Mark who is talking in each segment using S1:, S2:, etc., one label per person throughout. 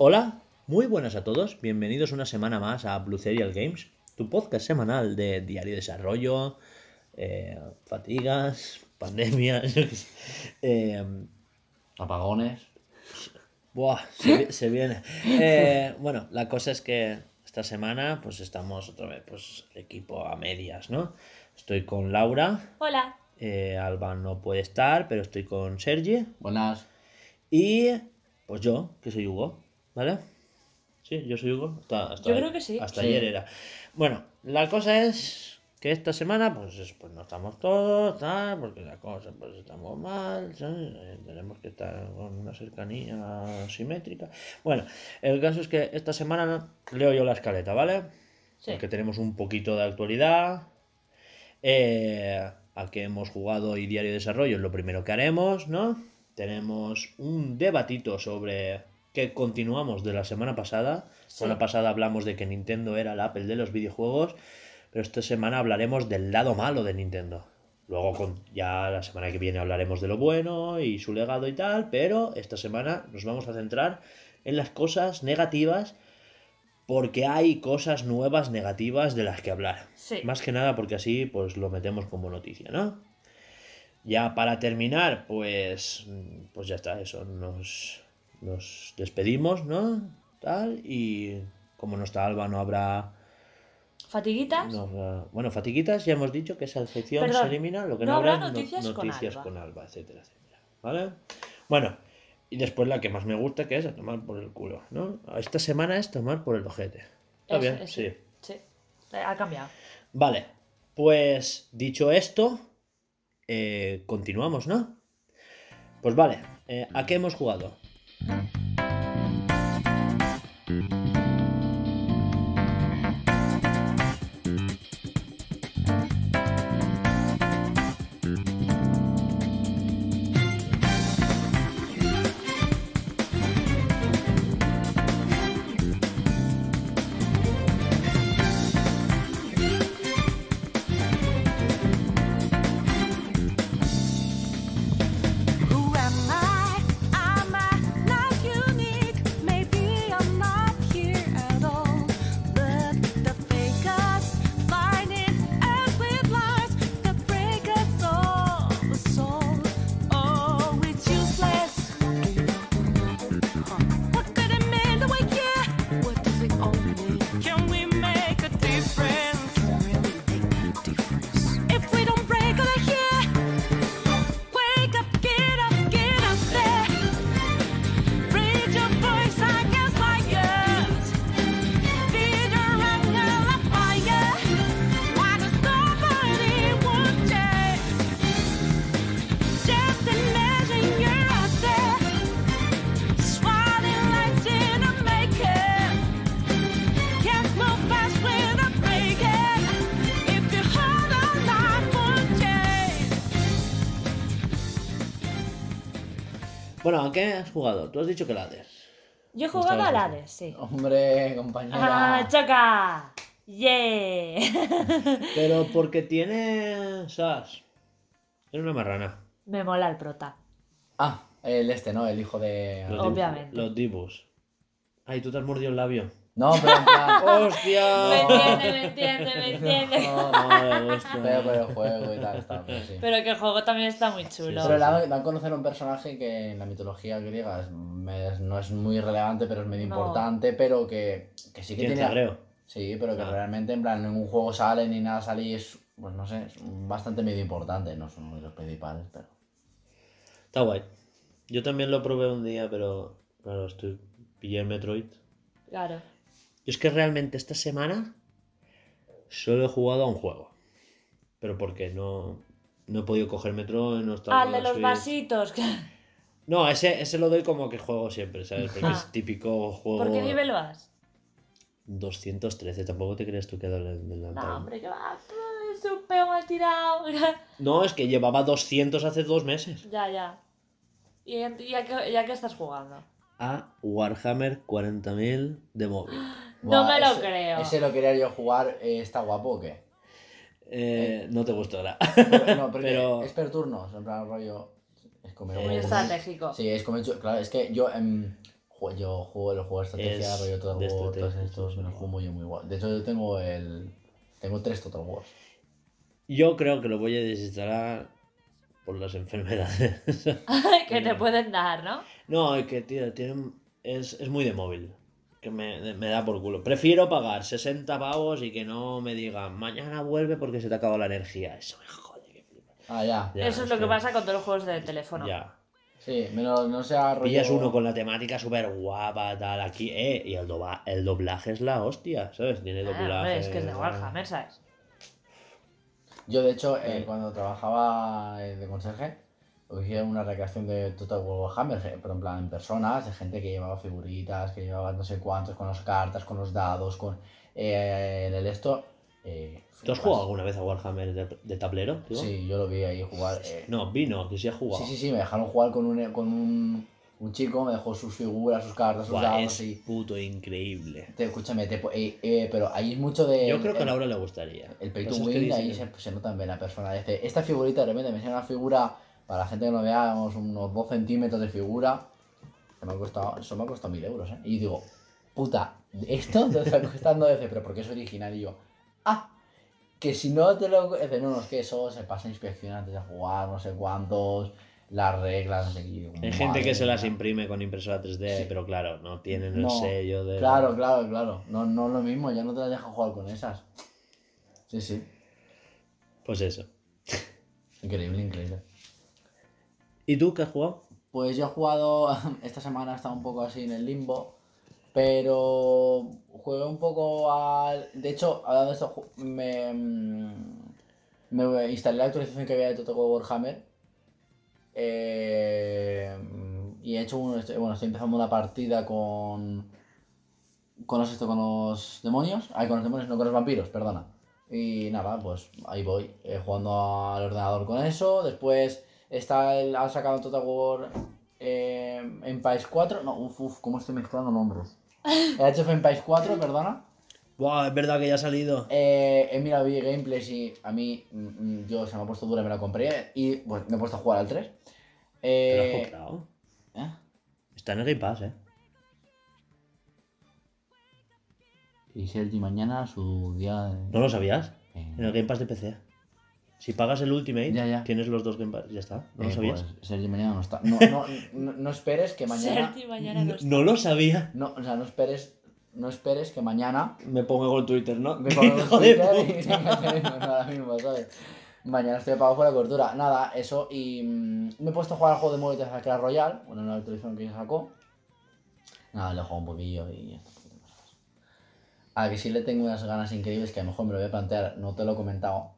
S1: Hola, muy buenas a todos, bienvenidos una semana más a Blue Serial Games, tu podcast semanal de diario de desarrollo, eh, fatigas, pandemias. Eh,
S2: Apagones.
S1: buah, se, vi- se viene. Eh, bueno, la cosa es que esta semana pues estamos otra vez, pues equipo a medias, ¿no? Estoy con Laura,
S3: Hola.
S1: eh, Alba no puede estar, pero estoy con Sergi.
S2: Buenas.
S1: Y pues yo, que soy Hugo, ¿vale? Sí, yo soy Hugo. Hasta, hasta-
S3: Yo creo que sí.
S1: Hasta
S2: Sí.
S1: ayer era. Bueno, la cosa es que esta semana, pues, es- pues no estamos todos, tal, porque la cosa, pues estamos mal, ¿sabes? Eh, tenemos que estar con una cercanía simétrica. Bueno, el caso es que esta semana leo yo la escaleta, ¿vale?
S3: Sí.
S1: Porque tenemos un poquito de actualidad. Eh, a que hemos jugado y diario de desarrollo es lo primero que haremos, ¿no? Tenemos un debatito sobre que continuamos de la semana pasada. La semana pasada hablamos de que Nintendo era el Apple de los videojuegos, pero esta semana hablaremos del lado malo de Nintendo. Luego con- ya la semana que viene hablaremos de lo bueno y su legado y tal, pero esta semana nos vamos a centrar en las cosas negativas porque hay cosas nuevas negativas de las que hablar.
S3: Sí.
S1: Más que nada porque así pues lo metemos como noticia, ¿no? Ya para terminar, pues pues ya está, eso nos nos despedimos, ¿no? Tal y como no está Alba no habrá,
S3: ¿Fatiguitas?
S1: no habrá- bueno, fatiguitas ya hemos dicho que esa sección
S3: Perdón,
S1: se elimina, lo que no,
S3: no habrá
S1: habrá es no-
S3: noticias con
S1: noticias
S3: Alba.
S1: con Alba, etcétera, etcétera. ¿Vale? Bueno, y después la que más me gusta que es a tomar por el culo, ¿no? Esta semana es tomar por el ojete. ¿Está bien? Sí.
S3: Sí. Ha cambiado.
S1: Vale, pues dicho esto, eh, continuamos, ¿no? Pues vale, eh, ¿a qué hemos jugado?
S4: ¿A
S1: qué has jugado? Tú has dicho que la Hades.
S3: Yo he jugado
S1: estabas
S3: al
S1: diciendo?
S3: Hades, sí.
S2: Hombre, compañera.
S3: ¡Ah, choca! ¡Yeah!
S1: Pero porque tiene... ¿Sabes? Es una marrana.
S3: Me mola el prota.
S2: Ah, el este, ¿no? El hijo de.
S1: Los dibus-
S3: Obviamente.
S1: Los dibus. Ay, tú te has mordido el labio.
S2: No, pero en plan.
S3: Me
S1: ¡Hostia!
S3: entiende, me entiende, me entiende.
S2: No, no.
S1: hostia.
S2: Pero por el juego y tal, está, pero sí.
S3: Pero que el juego también está muy chulo.
S2: Pero le dan, a conocer a un personaje que en la mitología griega es- no es muy relevante, pero es medio
S3: No.
S2: importante, pero que, que sí que
S1: ¿Quién
S2: tiene... Sí, pero que
S1: Ah.
S2: realmente en plan ningún juego sale ni nada sale y es, pues no sé, es bastante medio importante, no son muy los principales, pero...
S1: Está guay. Yo también lo probé un día, pero claro, estoy pillé el Metroid.
S3: Claro.
S1: Y es que realmente esta semana solo he jugado a un juego. Pero porque no, no he podido coger Metro, no estaba
S3: Ah, el de
S1: la
S3: los vasitos.
S1: No, ese, ese lo doy como que juego siempre, ¿sabes? Porque es
S3: Ah.
S1: típico juego.
S3: ¿Por qué nivel vas?
S1: 213, tampoco te crees tú que del del
S3: No,
S1: Lantern.
S3: hombre, que va. Es un peo mal tirado.
S1: No, es que llevaba 200 hace dos meses.
S3: ya, ya. ¿Y ya que, ya que estás jugando?
S1: A Warhammer 40.000 de móvil.
S3: No me lo
S2: ese-
S3: creo.
S2: Ese lo quería yo jugar, eh, ¿está guapo o qué?
S1: Eh, no te gustará.
S2: No,
S1: Pero-
S2: es per turnos, en plan rollo. Es como
S1: Eh,
S3: Muy estratégico.
S2: Sí, es como hecho- Claro, es que yo, em, yo juego los juegos de estrategia,
S1: Es
S2: rollo Total War, todos estos, me los juego muy, muy guay. De hecho, yo tengo el. Tengo tres Total Wars.
S1: Yo creo que lo voy a desinstalar por las enfermedades.
S3: que te pueden dar, ¿no?
S1: no, es que, tío, tiene, es, es muy de móvil. Que me, me da por culo. Prefiero pagar 60 pavos y que no me digan mañana vuelve porque se te ha acabado la energía. Eso me jode. que.
S2: Ah, ya.
S1: Ya,
S3: Eso es lo que pasa con todos los juegos de teléfono.
S1: Ya.
S2: Sí, menos no sea rollo.
S1: Pillas uno con la temática súper guapa, tal, aquí, eh, y el, doba- el doblaje es la hostia, ¿sabes? Tiene
S3: Ah,
S1: doblaje.
S3: hombre, es que es de Warhammer, ¿sabes?
S2: Yo, de hecho, eh,
S1: Sí.
S2: cuando trabajaba eh, de conserje, hicieron una recreación de Total War Warhammer, eh, pero en plan en personas, de gente que llevaba figuritas, que llevaba no sé cuántos, con las cartas, con los dados, con eh, el esto. eh,
S1: ¿Tú has jugado alguna vez a Warhammer de, de tablero? tío?
S2: Sí, yo lo vi ahí jugar. eh,
S1: No, vino, que sí ha jugado.
S2: Sí, sí, sí, me dejaron jugar con un, con un, un chico, me dejó sus figuras, sus cartas, sus
S1: Buah,
S2: dados
S1: es
S2: y...
S1: puto increíble.
S2: Te, escúchame, te, eh, eh, pero ahí es mucho de...
S1: Yo creo que a Laura le gustaría.
S2: El pay to win, ahí se, se nota bien la persona. Dice, esta figurita de repente me enseña una figura, para la gente que no vea, unos, unos 2 centímetros de figura. Que me ha costado, eso me ha costado mil euros, ¿eh? Y digo, puta, ¿esto te está costando? Dice, pero porque es original. Y yo, ah, que si no te lo. Dice, no, no, es que eso se pasa inspección antes de jugar, no sé cuántos, las reglas, no sé qué.
S1: Hay gente que se las imprime con impresora 3D,
S2: Sí.
S1: pero claro, no tienen
S2: No,
S1: el sello de.
S2: Claro, claro, claro. No, no es lo mismo, ya no te las dejan jugar con esas. Sí, sí.
S1: Pues eso.
S2: Increíble, increíble.
S1: ¿Y tú qué has jugado?
S2: Pues yo he jugado, esta semana he estado un poco así en el limbo, pero jugué un poco al... De hecho, hablando de esto, me, mm, me instalé la actualización que había de Total War Warhammer eh, y he hecho un... Bueno, estoy empezando una partida con... Con los, esto, con los demonios. Ay, con los demonios, no con los vampiros, perdona. Y nada, pues ahí voy, eh, jugando al ordenador con eso. Después está el, ha sacado Total War eh, Empires 4. No, uf, uf, ¿cómo estoy mezclando nombres? El Age of Empires 4, perdona.
S1: Buah, es verdad que ya ha salido.
S2: Eh, he mirado vi gameplays y a mí, mm, mm, yo se me ha puesto dura y me la compré. Y pues me he puesto a jugar al 3.
S1: ¿Te lo has
S2: Eh,
S1: comprado?
S2: ¿eh?
S1: Está en el Game Pass, eh.
S2: Y Sergi mañana su día de...
S1: ¿No lo sabías?
S2: Eh,
S1: En el Game Pass de PC. Si pagas el Ultimate,
S2: Ya, ya.
S1: tienes los dos Game Pass. Ya está. ¿No lo
S2: eh,
S1: sabías?
S2: pues, Sergi mañana no está. No, no, no, no esperes que mañana...
S3: Sergi mañana no
S1: No,
S3: está.
S1: no lo sabía.
S2: No, o sea, no esperes, no esperes que mañana
S1: Me pongo con Twitter, ¿no?
S2: me pongo
S1: de
S2: Twitter y ahora mismo, ¿sabes? Mañana estoy apagado por la cortura. Nada, eso. Y mm, me he puesto a jugar al juego de móvil de Clash Royale, bueno, una actualización que se sacó. Nada, le he jugado un poquillo y ya está. A que sí le tengo unas ganas increíbles que a lo mejor me lo voy a plantear, no te lo he comentado.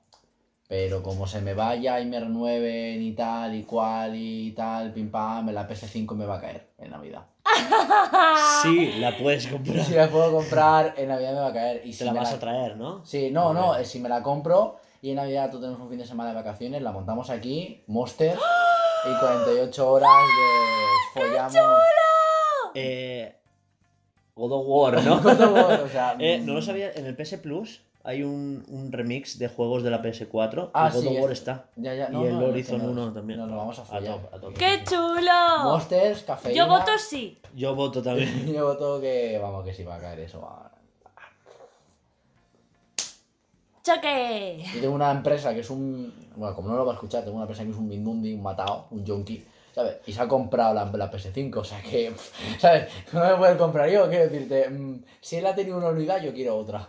S2: Pero como se me vaya y me renueven y tal y cual y tal, pim pam, la PS5 me va a caer en Navidad.
S1: Sí, la puedes comprar.
S2: Si la puedo comprar, en Navidad me va a caer. Y si
S1: Te la
S2: me
S1: vas a traer, ¿no?
S2: Sí, no, no, eh, si me la compro y en Navidad tú tenemos un fin de semana de vacaciones, la montamos aquí, Monster, y 48 horas de follamos.
S1: Eh, God of War, ¿no?
S2: Todo, o sea,
S1: Eh,
S2: mm,
S1: no lo sabía, en el PS Plus hay un, un remix de juegos de la PS4
S2: Ah,
S1: y God
S2: sí,
S1: of War
S2: es-
S1: está.
S2: Ya, ya,
S1: Y
S2: no,
S1: el
S2: no,
S1: Horizon
S2: nos-
S1: 1 también.
S2: Nos lo vamos a follar.
S1: a tope.
S3: ¡Qué chulo!
S2: Monsters, cafeína.
S3: Yo voto sí.
S1: Yo voto también.
S2: Yo voto que, vamos, que sí va a caer eso. va.
S3: ¡Choque!
S2: Yo tengo una empresa que es un. Bueno, como no lo va a escuchar, tengo una empresa que es un Mindundi, un matado, un junkie, ¿sabes? Y se ha comprado la, la PS5, o sea que, ¿sabes? No me puedo comprar yo, quiero decirte, mm, si él ha tenido una unidad, yo quiero otra.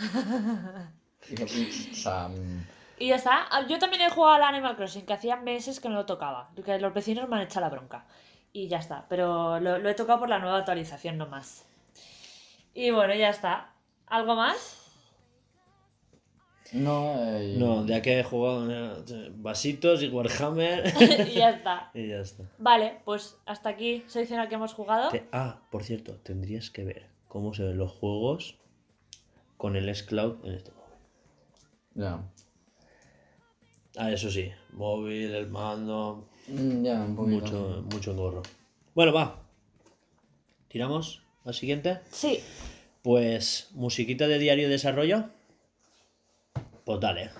S2: Y- mm,
S3: Y ya está. Ah, Yo también he jugado al Animal Crossing, que hacía meses que no lo tocaba. Que los vecinos me han echado la bronca. Y ya está. Pero lo, lo he tocado por la nueva actualización nomás. Y bueno, ya está. ¿Algo más?
S2: no, eh,
S1: No, ya que he jugado vasitos y Warhammer.
S3: y ya está.
S1: y ya está.
S3: Vale, pues hasta aquí selecciona que hemos jugado.
S1: Te- ah, por cierto, tendrías que ver cómo se ven los juegos con el S-Cloud en este móvil.
S2: Ya.
S1: Ah, eso sí, móvil, el mando,
S2: Mm, ya, un poquito.
S1: mucho, mucho engorro. Bueno, va. ¿Tiramos al siguiente?
S3: Sí.
S1: Pues, musiquita de diario de desarrollo. Pues dale.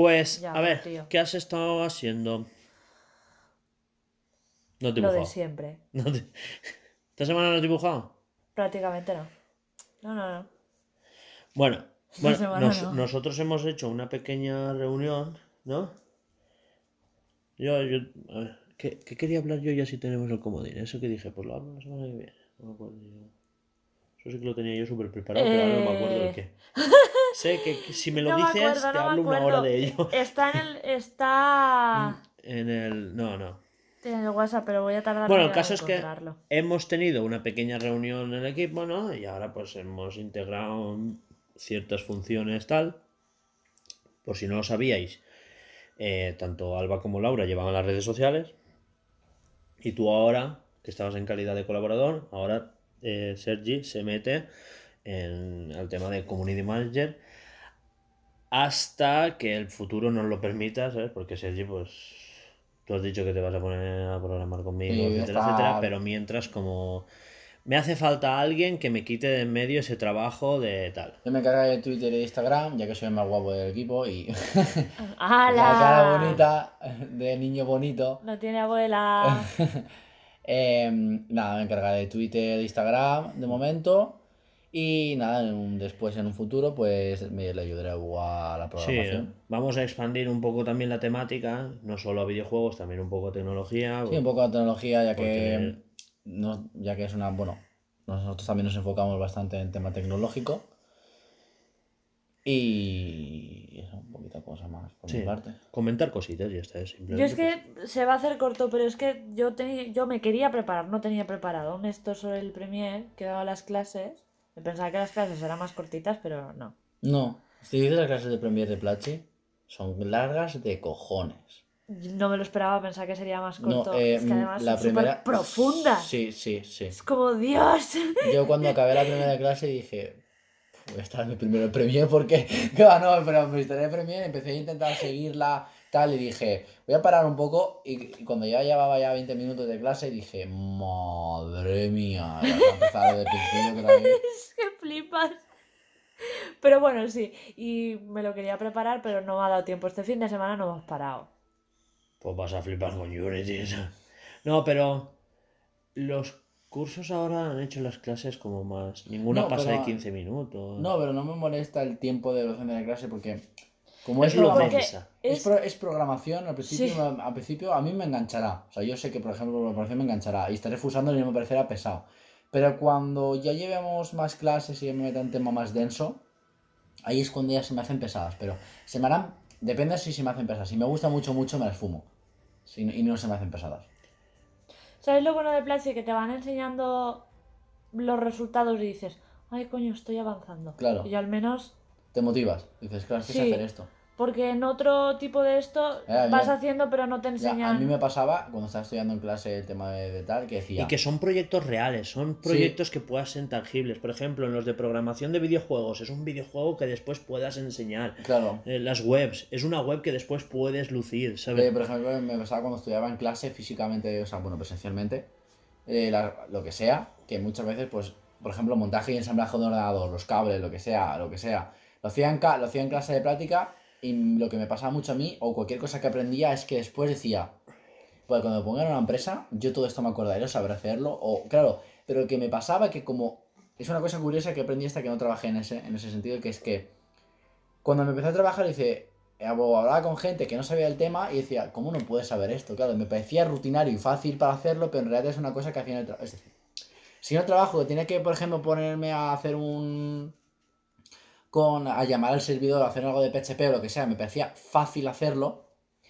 S1: Pues,
S3: Ya,
S1: a ver,
S3: tío.
S1: ¿qué has estado haciendo? No has
S3: Lo de
S1: dibujado.
S3: siempre.
S1: No te- ¿Esta semana no has dibujado?
S3: Prácticamente no. No, no, no.
S1: Bueno, bueno
S3: semana
S1: nos-
S3: no.
S1: nosotros hemos hecho una pequeña reunión, ¿no? Yo, yo, a ver, ¿qué, qué quería hablar yo ya si tenemos el comodín? Eso que dije, pues lo hablo la semana que viene. No me acuerdo yo. Eso sí que lo tenía yo súper preparado, pero ahora no me acuerdo de
S3: Eh.
S1: qué. Sé que, si me lo
S3: No me
S1: dices,
S3: acuerdo,
S1: te
S3: no
S1: hablo una hora de ello.
S3: Está en el. Está.
S1: En el. No, no.
S3: En el WhatsApp, pero voy a tardar
S1: Bueno, el caso es que hemos tenido una pequeña reunión en el equipo, ¿no? Y ahora pues hemos integrado ciertas funciones tal. Por si no lo sabíais, eh, tanto Alba como Laura llevaban las redes sociales. Y tú ahora, que estabas en calidad de colaborador, ahora eh, Sergi se mete en el tema de Community Manager hasta que el futuro nos lo permita, ¿sabes? Porque Sergi, pues, tú has dicho que te vas a poner a programar conmigo,
S2: Sí,
S1: etcétera,
S2: está-
S1: etcétera, pero mientras como me hace falta alguien que me quite de en medio ese trabajo de tal.
S2: Yo me encargaré de Twitter e Instagram, ya que soy el más guapo del equipo y
S3: ¡Hala!
S2: la cara bonita de niño bonito.
S3: No tiene abuela.
S2: Eh, nada, me encargaré de Twitter e Instagram de momento. Y nada, en un- después en un futuro, pues me le ayudaré a a la
S1: Sí,
S2: programación.
S1: vamos a expandir un poco también la temática, no solo a videojuegos, también un poco a tecnología.
S2: Sí, un poco de tecnología, ya que, no, ya que es una, bueno, nosotros también nos enfocamos bastante en tema tecnológico. Y eso, un poquito cosa más por
S1: Sí,
S2: mi parte.
S1: comentar cositas y ya está.
S3: Yo
S1: Simplemente,
S3: es que se va a hacer corto, pero es que yo tenía, yo me quería preparar, no tenía preparado un esto sobre el Premier, que daba las clases. Pensaba que las clases eran más cortitas, pero no.
S2: No, si dices las clases de Premiere de Platzi, son largas de cojones.
S3: No me lo esperaba, pensaba que sería más
S2: No,
S3: corto.
S2: eh,
S3: es que además
S2: la
S3: son
S2: primera.
S3: profundas.
S2: Sí, sí, sí.
S3: Es como Dios.
S2: Yo cuando acabé la primera clase dije, voy a estar en mi primero Premiere porque, que va, no, pero me instalé Premiere, empecé a intentar seguirla tal y dije, voy a parar un poco y, y cuando ya llevaba ya 20 minutos de clase dije, madre mía, voy a empezar desde el principio otra vez.
S3: es que flipas. Pero bueno, sí. Y me lo quería preparar, pero no me ha dado tiempo. Este fin de semana no hemos parado.
S1: Pues vas a flipar con Unity. No, pero los cursos ahora han hecho las clases como más. Ninguna
S2: No,
S1: pasa
S2: pero-
S1: de 15 minutos.
S2: No, pero no me molesta el tiempo de duración de la clase porque como
S1: Es lo Mensa.
S2: es,
S3: es,
S2: pro- es programación, al principio,
S3: Sí.
S2: me- al principio a mí me enganchará. O sea, yo sé que, por ejemplo, la programación me enganchará y estaré fusando y me parecerá pesado. Pero cuando ya llevemos más clases y ya me meta en tema más denso, ahí es cuando ya se me hacen pesadas. Pero se me harán, depende si se me hacen pesadas. Si me gusta mucho, mucho, me las fumo. Si y no se me hacen pesadas.
S3: ¿Sabes lo bueno de Platzi? Que te van enseñando los resultados y dices, ay coño, estoy avanzando.
S2: Claro.
S3: Y al menos,
S2: Te motivas. Dices, claro, es que sé
S3: Sí.
S2: hacer esto.
S3: porque en otro tipo de esto
S2: Eh, mí-
S3: vas haciendo pero no te
S2: Ya,
S3: enseñan.
S2: a mí me pasaba cuando estaba estudiando en clase el tema de, de tal, que decía...
S1: Y que son proyectos reales, son proyectos que puedas ser tangibles. Por ejemplo, en los de programación de videojuegos, es un videojuego que después puedas enseñar.
S2: Claro.
S1: Eh, las webs, es una web que después puedes lucir, ¿sabes?
S2: Eh, por ejemplo, me pasaba cuando estudiaba en clase físicamente, o sea, bueno, presencialmente, eh, la- lo que sea, que muchas veces, pues, por ejemplo, montaje y ensamblaje de ordenador, los cables, lo que sea, lo que sea, lo hacía en, lo clase de práctica y lo que me pasaba mucho a mí, o cualquier cosa que aprendía, es que después decía, pues cuando me pongan una empresa, yo todo esto me acordaré, sabré hacerlo, o claro, pero que me pasaba que como, es una cosa curiosa que aprendí hasta que no trabajé en ese, en ese sentido, que es que cuando me empecé a trabajar, dice, hablaba con gente que no sabía el tema y decía, ¿cómo no puedes saber esto? Claro, me parecía rutinario y fácil para hacerlo, pero en realidad es una cosa que hacía en el trabajo. Es decir, si el trabajo tenía que, por ejemplo, ponerme a hacer un... con a llamar al servidor, a hacer algo de PHP o lo que sea, me parecía fácil hacerlo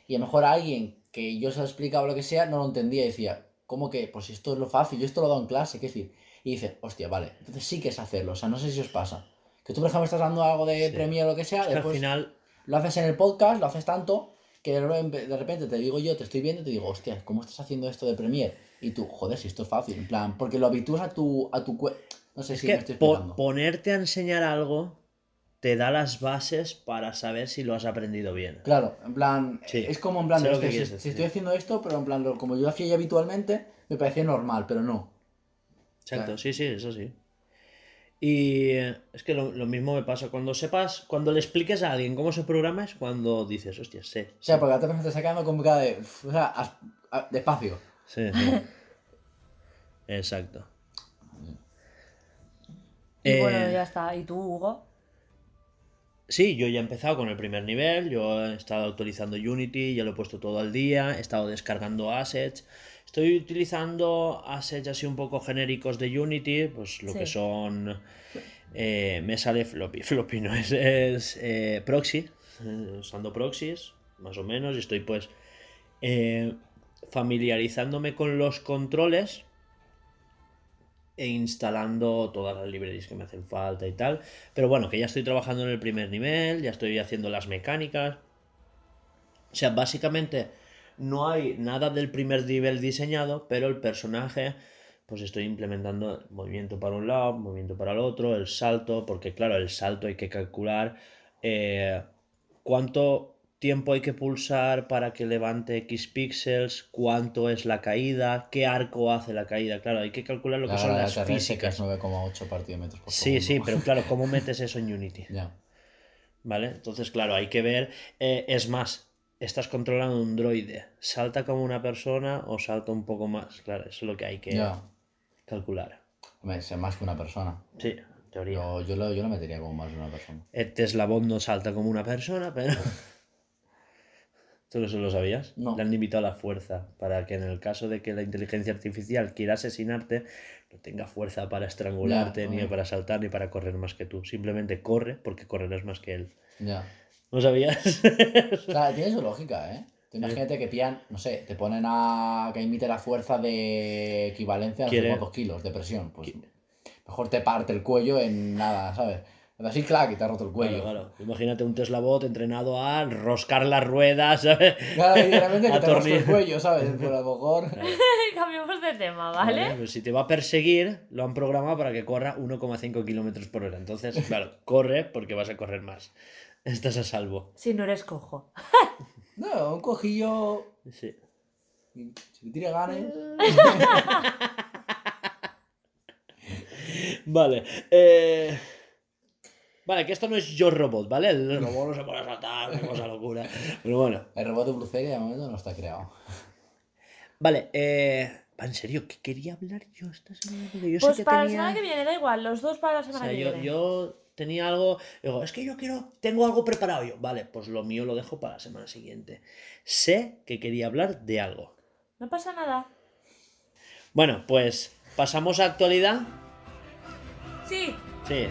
S2: y a lo mejor a alguien que yo se lo explicaba o lo que sea no lo entendía y decía, ¿cómo que? Pues esto es lo fácil, yo esto lo he dado en clase, ¿qué decir? Y dice, hostia, vale, entonces sí que es hacerlo, o sea, no sé si os pasa. Que tú, por ejemplo, estás dando algo de
S1: Sí.
S2: O lo que sea,
S1: Es que al final,
S2: lo haces en el podcast, lo haces tanto, que de repente- te digo yo, te estoy viendo y te digo, hostia, ¿cómo estás haciendo esto de Premiere? Y tú, joder, si esto es fácil, en plan, porque lo habitúas a tu, a tu No sé
S1: es
S2: si
S1: que
S2: me estoy
S1: po- ponerte a enseñar algo te da las bases para saber si lo has aprendido bien.
S2: Claro, en plan,
S1: Sí,
S2: es como en plan, de,
S1: que
S2: si, estoy haciendo esto, pero en plan, lo- como yo lo hacía ya habitualmente, me parecía normal, pero no.
S1: Exacto,
S2: Claro.
S1: sí, sí, eso sí. Y eh, es que lo, lo mismo me pasa cuando sepas, cuando le expliques a alguien cómo se programa es cuando dices, hostia, sé.
S2: O sea, porque la otra persona te está quedando como cada de, o sea, as- a- despacio.
S1: Sí, sí. Exacto.
S3: Y bueno,
S1: Eh,
S3: ya está. ¿Y tú, Hugo?
S1: Sí, yo ya he empezado con el primer nivel, yo he estado actualizando Unity, ya lo he puesto todo al día, he estado descargando assets. Estoy utilizando assets así un poco genéricos de Unity, pues lo
S3: Sí.
S1: que son... eh, me sale floppy, floppy no es, es eh, proxy, eh, usando proxies, más o menos, y estoy pues eh, familiarizándome con los controles e instalando todas las librerías que me hacen falta y tal. Pero bueno, que ya estoy trabajando en el primer nivel, ya estoy haciendo las mecánicas. O sea, básicamente no hay nada del primer nivel diseñado, pero el personaje, pues estoy implementando movimiento para un lado, movimiento para el otro, el salto, porque claro, el salto hay que calcular eh, cuánto tiempo hay que pulsar para que levante X píxeles, cuánto es la caída, qué arco hace la caída. Claro, hay que calcular lo que son las
S2: es
S1: físicas.
S2: 9,8 partímetros por
S1: Sí, sí, pero claro, ¿cómo metes eso en Unity?
S2: Ya.
S1: ¿Vale? Entonces, claro, hay que ver. eh, es más, estás controlando un droide. ¿Salta como una persona o salta un poco más? Claro, eso es lo que hay que
S2: Ya.
S1: calcular.
S2: Hombre, sé más que una persona.
S1: Sí, teoría.
S2: Yo, yo, lo, yo lo metería como más de una persona.
S1: El Tesla Bot no salta como una persona, pero. ¿Tú eso lo sabías?
S2: No.
S1: Le han invitado a la fuerza para que en el caso de que la inteligencia artificial quiera asesinarte, no tenga fuerza para estrangularte, ni para saltar, ni para correr más que tú. Simplemente corre porque correrás más que él.
S2: Ya.
S1: ¿No sabías?
S2: O sea, tiene su lógica, ¿eh? Imagínate que pillan, no sé, te ponen a que imite la fuerza de equivalencia a no sé
S1: Quiere-
S2: cuántos kilos de presión. Pues mejor te parte el cuello en nada, ¿sabes? Así, clac, y te ha roto el cuello.
S1: Claro, claro. Imagínate un Tesla Bot entrenado a roscar las ruedas, ¿sabes?
S2: Claro, y realmente que te el cuello, ¿sabes? Por a lo mejor.
S3: Cambiamos de tema, ¿vale?
S1: Vale, pues si te va a perseguir, lo han programado para que corra 1,5 kilómetros por hora. Entonces, claro, corre porque vas a correr más. Estás a salvo.
S3: Si no eres cojo.
S2: No, un cojillo.
S1: Sí.
S2: Si te tira ganes.
S1: Vale. eh, Vale, que esto no es Yo Robot, ¿vale? El robot no se puede saltar, una cosa locura. Pero bueno.
S2: El robot de Bruce Lee de momento no está creado.
S1: Vale, eh, Va, en serio, ¿qué quería hablar yo esta semana? Porque yo sé
S3: Pues
S1: que
S3: para la semana que viene, da igual, los dos para la
S1: O
S3: semana
S1: sea,
S3: que
S1: yo,
S3: viene.
S1: yo tenía algo. Digo, es que yo quiero. Tengo algo preparado. Yo, vale, pues lo mío lo dejo para la semana siguiente. Sé que quería hablar de algo.
S3: No pasa nada.
S1: Bueno, pues pasamos a actualidad.
S3: Sí,
S1: Sí.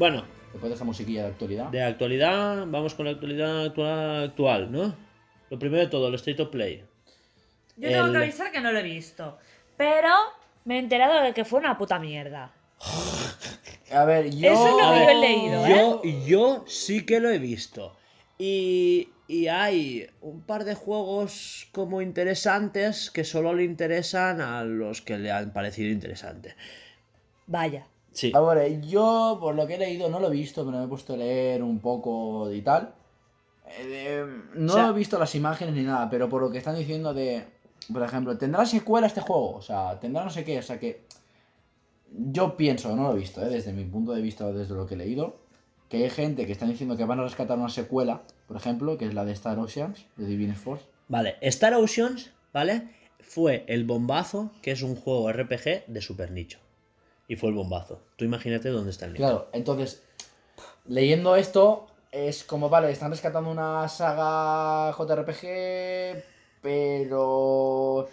S1: Bueno,
S2: Después de esta musiquilla de actualidad.
S1: de actualidad, vamos con la actualidad actual, actual, ¿no? Lo primero de todo, el State of Play.
S3: yo tengo que avisar que no lo he visto. Pero me he enterado de que fue una puta mierda.
S2: A ver, yo.
S3: Eso es lo que
S1: ver,
S3: yo he leído, ¿eh?
S1: Yo, yo sí que lo he visto. Y, y hay un par de juegos como interesantes que solo le interesan a los que le han parecido interesantes.
S3: Vaya.
S1: Sí.
S2: A ver, yo por lo que he leído no lo he visto, pero me he puesto a leer un poco y tal. Eh, no
S1: O sea-
S2: he visto las imágenes ni nada, pero por lo que están diciendo de. Por ejemplo, ¿tendrá secuela este juego? O sea, tendrá no sé qué, o sea que. Yo pienso, no lo he visto, ¿eh? desde mi punto de vista, desde lo que he leído, que hay gente que está diciendo que van a rescatar una secuela, por ejemplo, que es la de Star Oceans, de Divine Force.
S1: Vale, Star Oceans, ¿vale? Fue el bombazo, que es un juego RPG de super nicho. Y fue el bombazo. Tú imagínate dónde está el nicho.
S2: Claro, entonces, leyendo esto, es como, vale, están rescatando una saga JRPG, pero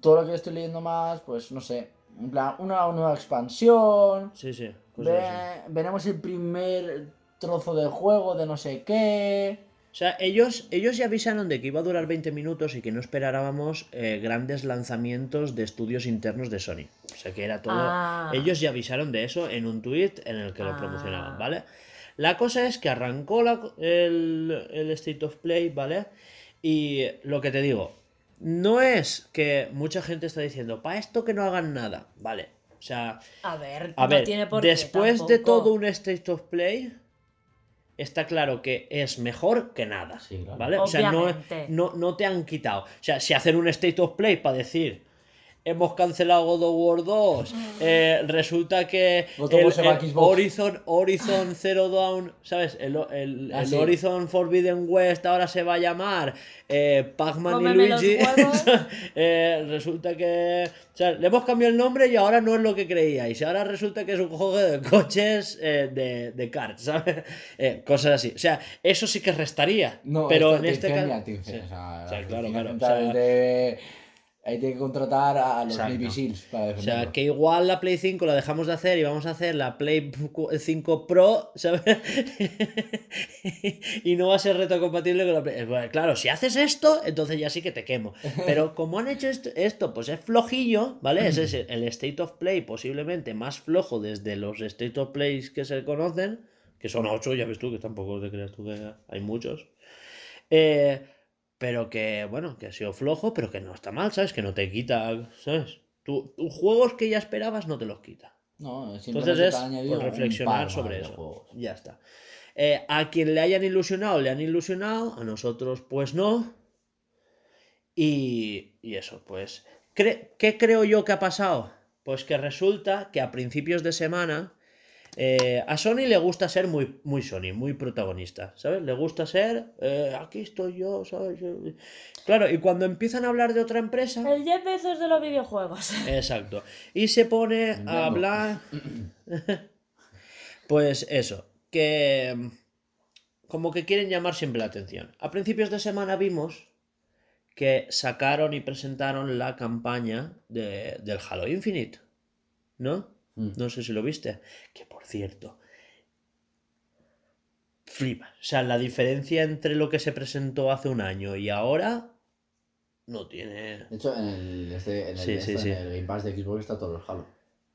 S2: todo lo que estoy leyendo más, pues no sé, en plan, una nueva expansión,
S1: Sí, sí.
S2: ve- veremos el primer trozo del juego de no sé qué.
S1: O sea, ellos, ellos ya avisaron de que iba a durar 20 minutos y que no esperábamos eh, grandes lanzamientos de estudios internos de Sony. O sea, que era todo...
S3: Ah.
S1: Ellos ya avisaron de eso en un tweet en el que lo
S3: Ah.
S1: promocionaban, ¿vale? La cosa es que arrancó la- el, el State of Play, ¿vale? Y lo que te digo, no es que mucha gente está diciendo, para esto que no hagan nada, ¿vale? O sea,
S3: A ver,
S1: a
S3: no
S1: ver,
S3: tiene por qué
S1: después de todo un State of Play, está claro que es mejor que nada.
S2: Sí, claro.
S1: ¿Vale? O sea, no, no, no te han quitado. O sea, si hacen un State of Play para decir. Hemos cancelado God of War 2. eh, resulta que el. Horizon, Horizon Zero Dawn, ¿sabes? El, el-
S2: Ah,
S1: el. Horizon Forbidden West ahora se va a llamar eh, Pac-Man y Luigi. Eh, resulta que. O sea, le hemos cambiado el nombre y ahora no es lo que creíais. Ahora resulta que es un juego de coches eh, de, de karts, ¿sabes? Eh, cosas así. O sea, eso sí que restaría.
S2: No,
S1: pero
S2: esto
S1: en
S2: te
S1: este caso. Sí.
S2: o sea,
S1: O sea, claro,
S2: oficina
S1: claro, o
S2: central
S1: sea-
S2: de- Ahí tiene que contratar a los
S1: Exacto.
S2: Navy Seals para
S1: O sea, que igual la Play 5 la dejamos de hacer y vamos a hacer la Play 5 Pro, ¿sabes? y no va a ser retrocompatible con la Play. Bueno, claro, si haces esto, entonces ya sí que te quemo. Pero como han hecho esto, esto, pues es flojillo, ¿vale? Ese es el State of Play posiblemente más flojo desde los State of Plays que se conocen, que son 8, ya ves tú, que tampoco te creas tú que hay muchos. Eh, pero que, bueno, que ha sido flojo, pero que no está mal, ¿sabes? Que no te quita, ¿sabes? Tú, tú juegos que ya esperabas no te los quita.
S2: No,
S1: Entonces es por reflexionar sobre eso.
S2: juegos.
S1: Ya está. Eh, a quien le hayan ilusionado, le han ilusionado, a nosotros pues no. Y, y eso, pues... cre- ¿Qué creo yo que ha pasado? Pues que resulta que a principios de semana eh, a Sony le gusta ser muy, muy Sony, muy protagonista, ¿sabes? Le gusta ser, eh, aquí estoy yo, ¿sabes? Claro, y cuando empiezan a hablar de otra empresa...
S3: El Jeff Bezos de los videojuegos.
S1: Exacto. Y se pone a hablar. pues eso, que. Como que quieren llamar siempre la atención. A principios de semana vimos que sacaron y presentaron la campaña de- del Halo Infinite. ¿No?
S2: Mm.
S1: No sé si lo viste. Que por cierto. Flipa. O sea, la diferencia entre lo que se presentó hace un año y ahora. No tiene.
S2: De hecho, en el, este, en el,
S1: Sí, sí,
S2: esto,
S1: sí.
S2: en el Game Pass de Xbox está todos los Halo.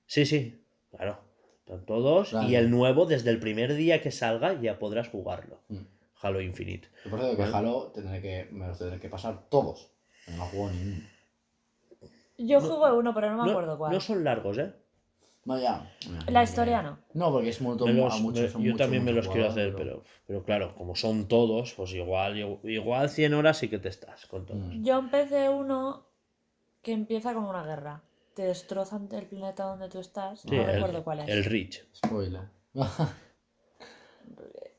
S1: Sí, sí, claro. Están todos.
S2: Claro.
S1: Y el nuevo, desde el primer día que salga, ya podrás jugarlo.
S2: Mm.
S1: Halo Infinite.
S2: Yo por eso digo que. Halo tendré que, me los tendré que pasar todos. No juego ninguno.
S3: Yo juego uno, pero no me acuerdo cuál.
S1: no son largos, ¿eh?
S2: No, ya.
S3: La historia no.
S2: No, porque es mucho,
S1: los-
S2: a muchos,
S1: me-
S2: son
S1: yo
S2: mucho,
S1: también me los quiero hacer, pero, pero claro, como son todos, pues igual, igual 100 horas sí que te estás con todos.
S2: Mm.
S3: Yo empecé uno que empieza como una guerra. Te destrozan el planeta donde tú estás.
S1: Sí,
S3: no
S1: el,
S3: recuerdo cuál es.
S1: el Reach.
S2: Spoiler.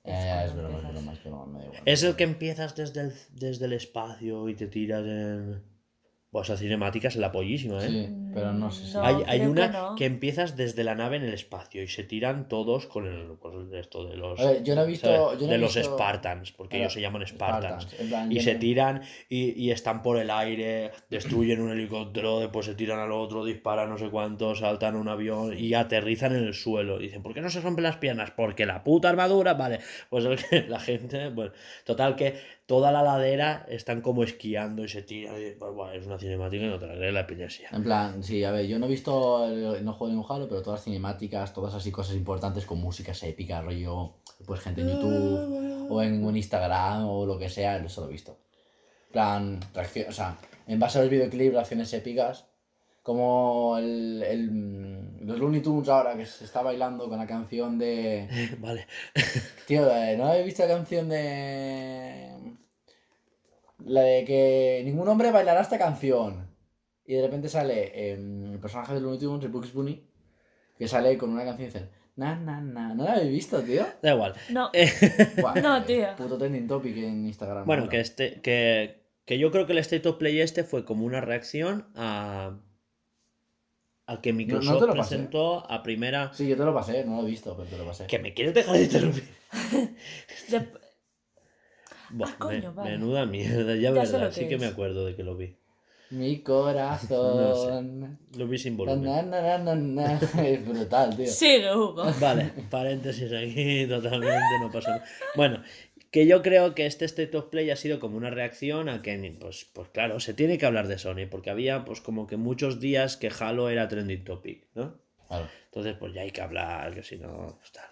S2: Eh, es broma, broma, broma.
S1: Es el que empiezas desde el, desde el espacio y te tiras en... Pues esa cinemática es la pollísima, ¿eh?
S2: Sí, pero no sé si.
S3: No.
S1: hay hay
S3: que
S1: una
S3: no.
S1: que empiezas desde la nave en el espacio y se tiran todos con el, con esto de los,
S2: A ver, yo no he visto-
S1: ¿sabes?
S2: yo no
S1: de
S2: he
S1: los
S2: visto-
S1: Spartans, porque ellos se llaman Spartans.
S2: Spartans, en plan,
S1: Y se tiran y, y están por el aire, destruyen un helicóptero, después se tiran al otro, disparan no sé cuánto, saltan un avión y aterrizan en el suelo. Y dicen, ¿por qué no se rompen las piernas? Porque la puta armadura, vale. Pues el que- la gente, bueno, total que toda la ladera están como esquiando y se tiran. y, pues, bueno, es una cinemática y no te la crees la epilepsia.
S2: En plan, sí, a ver, yo no he visto, el- no juego ningún Halo, pero todas las cinemáticas, todas así cosas importantes con músicas épicas, rollo, pues gente en YouTube o en un Instagram o lo que sea, eso lo he visto. En plan, reacción, o sea, en base a los videoclips, reacciones épicas, como el, el, mm, los Looney Tunes ahora que se está bailando con la canción de...
S1: Vale.
S2: Tío, eh, ¿no habéis visto la canción de... La de que ningún hombre bailará esta canción? Y de repente sale em, el personaje de Looney Tunes, el Bugs Bunny, que sale con una canción y dice... Na, na, na. ¿No la habéis visto, tío?
S1: Da igual.
S3: No,
S2: Buah,
S3: No,
S2: eh,
S3: tío.
S2: Puto trending topic en Instagram.
S1: Bueno, que este, que, que yo creo que el State of Play este fue como una reacción a, a que Microsoft
S2: te lo pasé.
S1: presentó a primera.
S2: Sí, yo te lo pasé, no lo he visto, pero te lo pasé.
S1: Que me quieres dejar de interrumpir.
S3: Ah, coño,
S1: me-
S3: vale.
S1: Menuda mierda, ya verdad, sí
S3: que
S1: me acuerdo de que lo vi.
S2: Mi corazón.
S1: Lo vi sin volumen.
S2: na, na, na, na. Es brutal, tío.
S3: Sigue, Hugo.
S1: Vale, paréntesis aquí, totalmente, no pasó nada. Bueno, que yo creo que este State of Play ha sido como una reacción a que, pues, pues claro, se tiene que hablar de Sony, porque había pues como que muchos días que Halo era trending topic, ¿no?
S2: Claro.
S1: Entonces, pues ya hay que hablar, que si no, pues tal.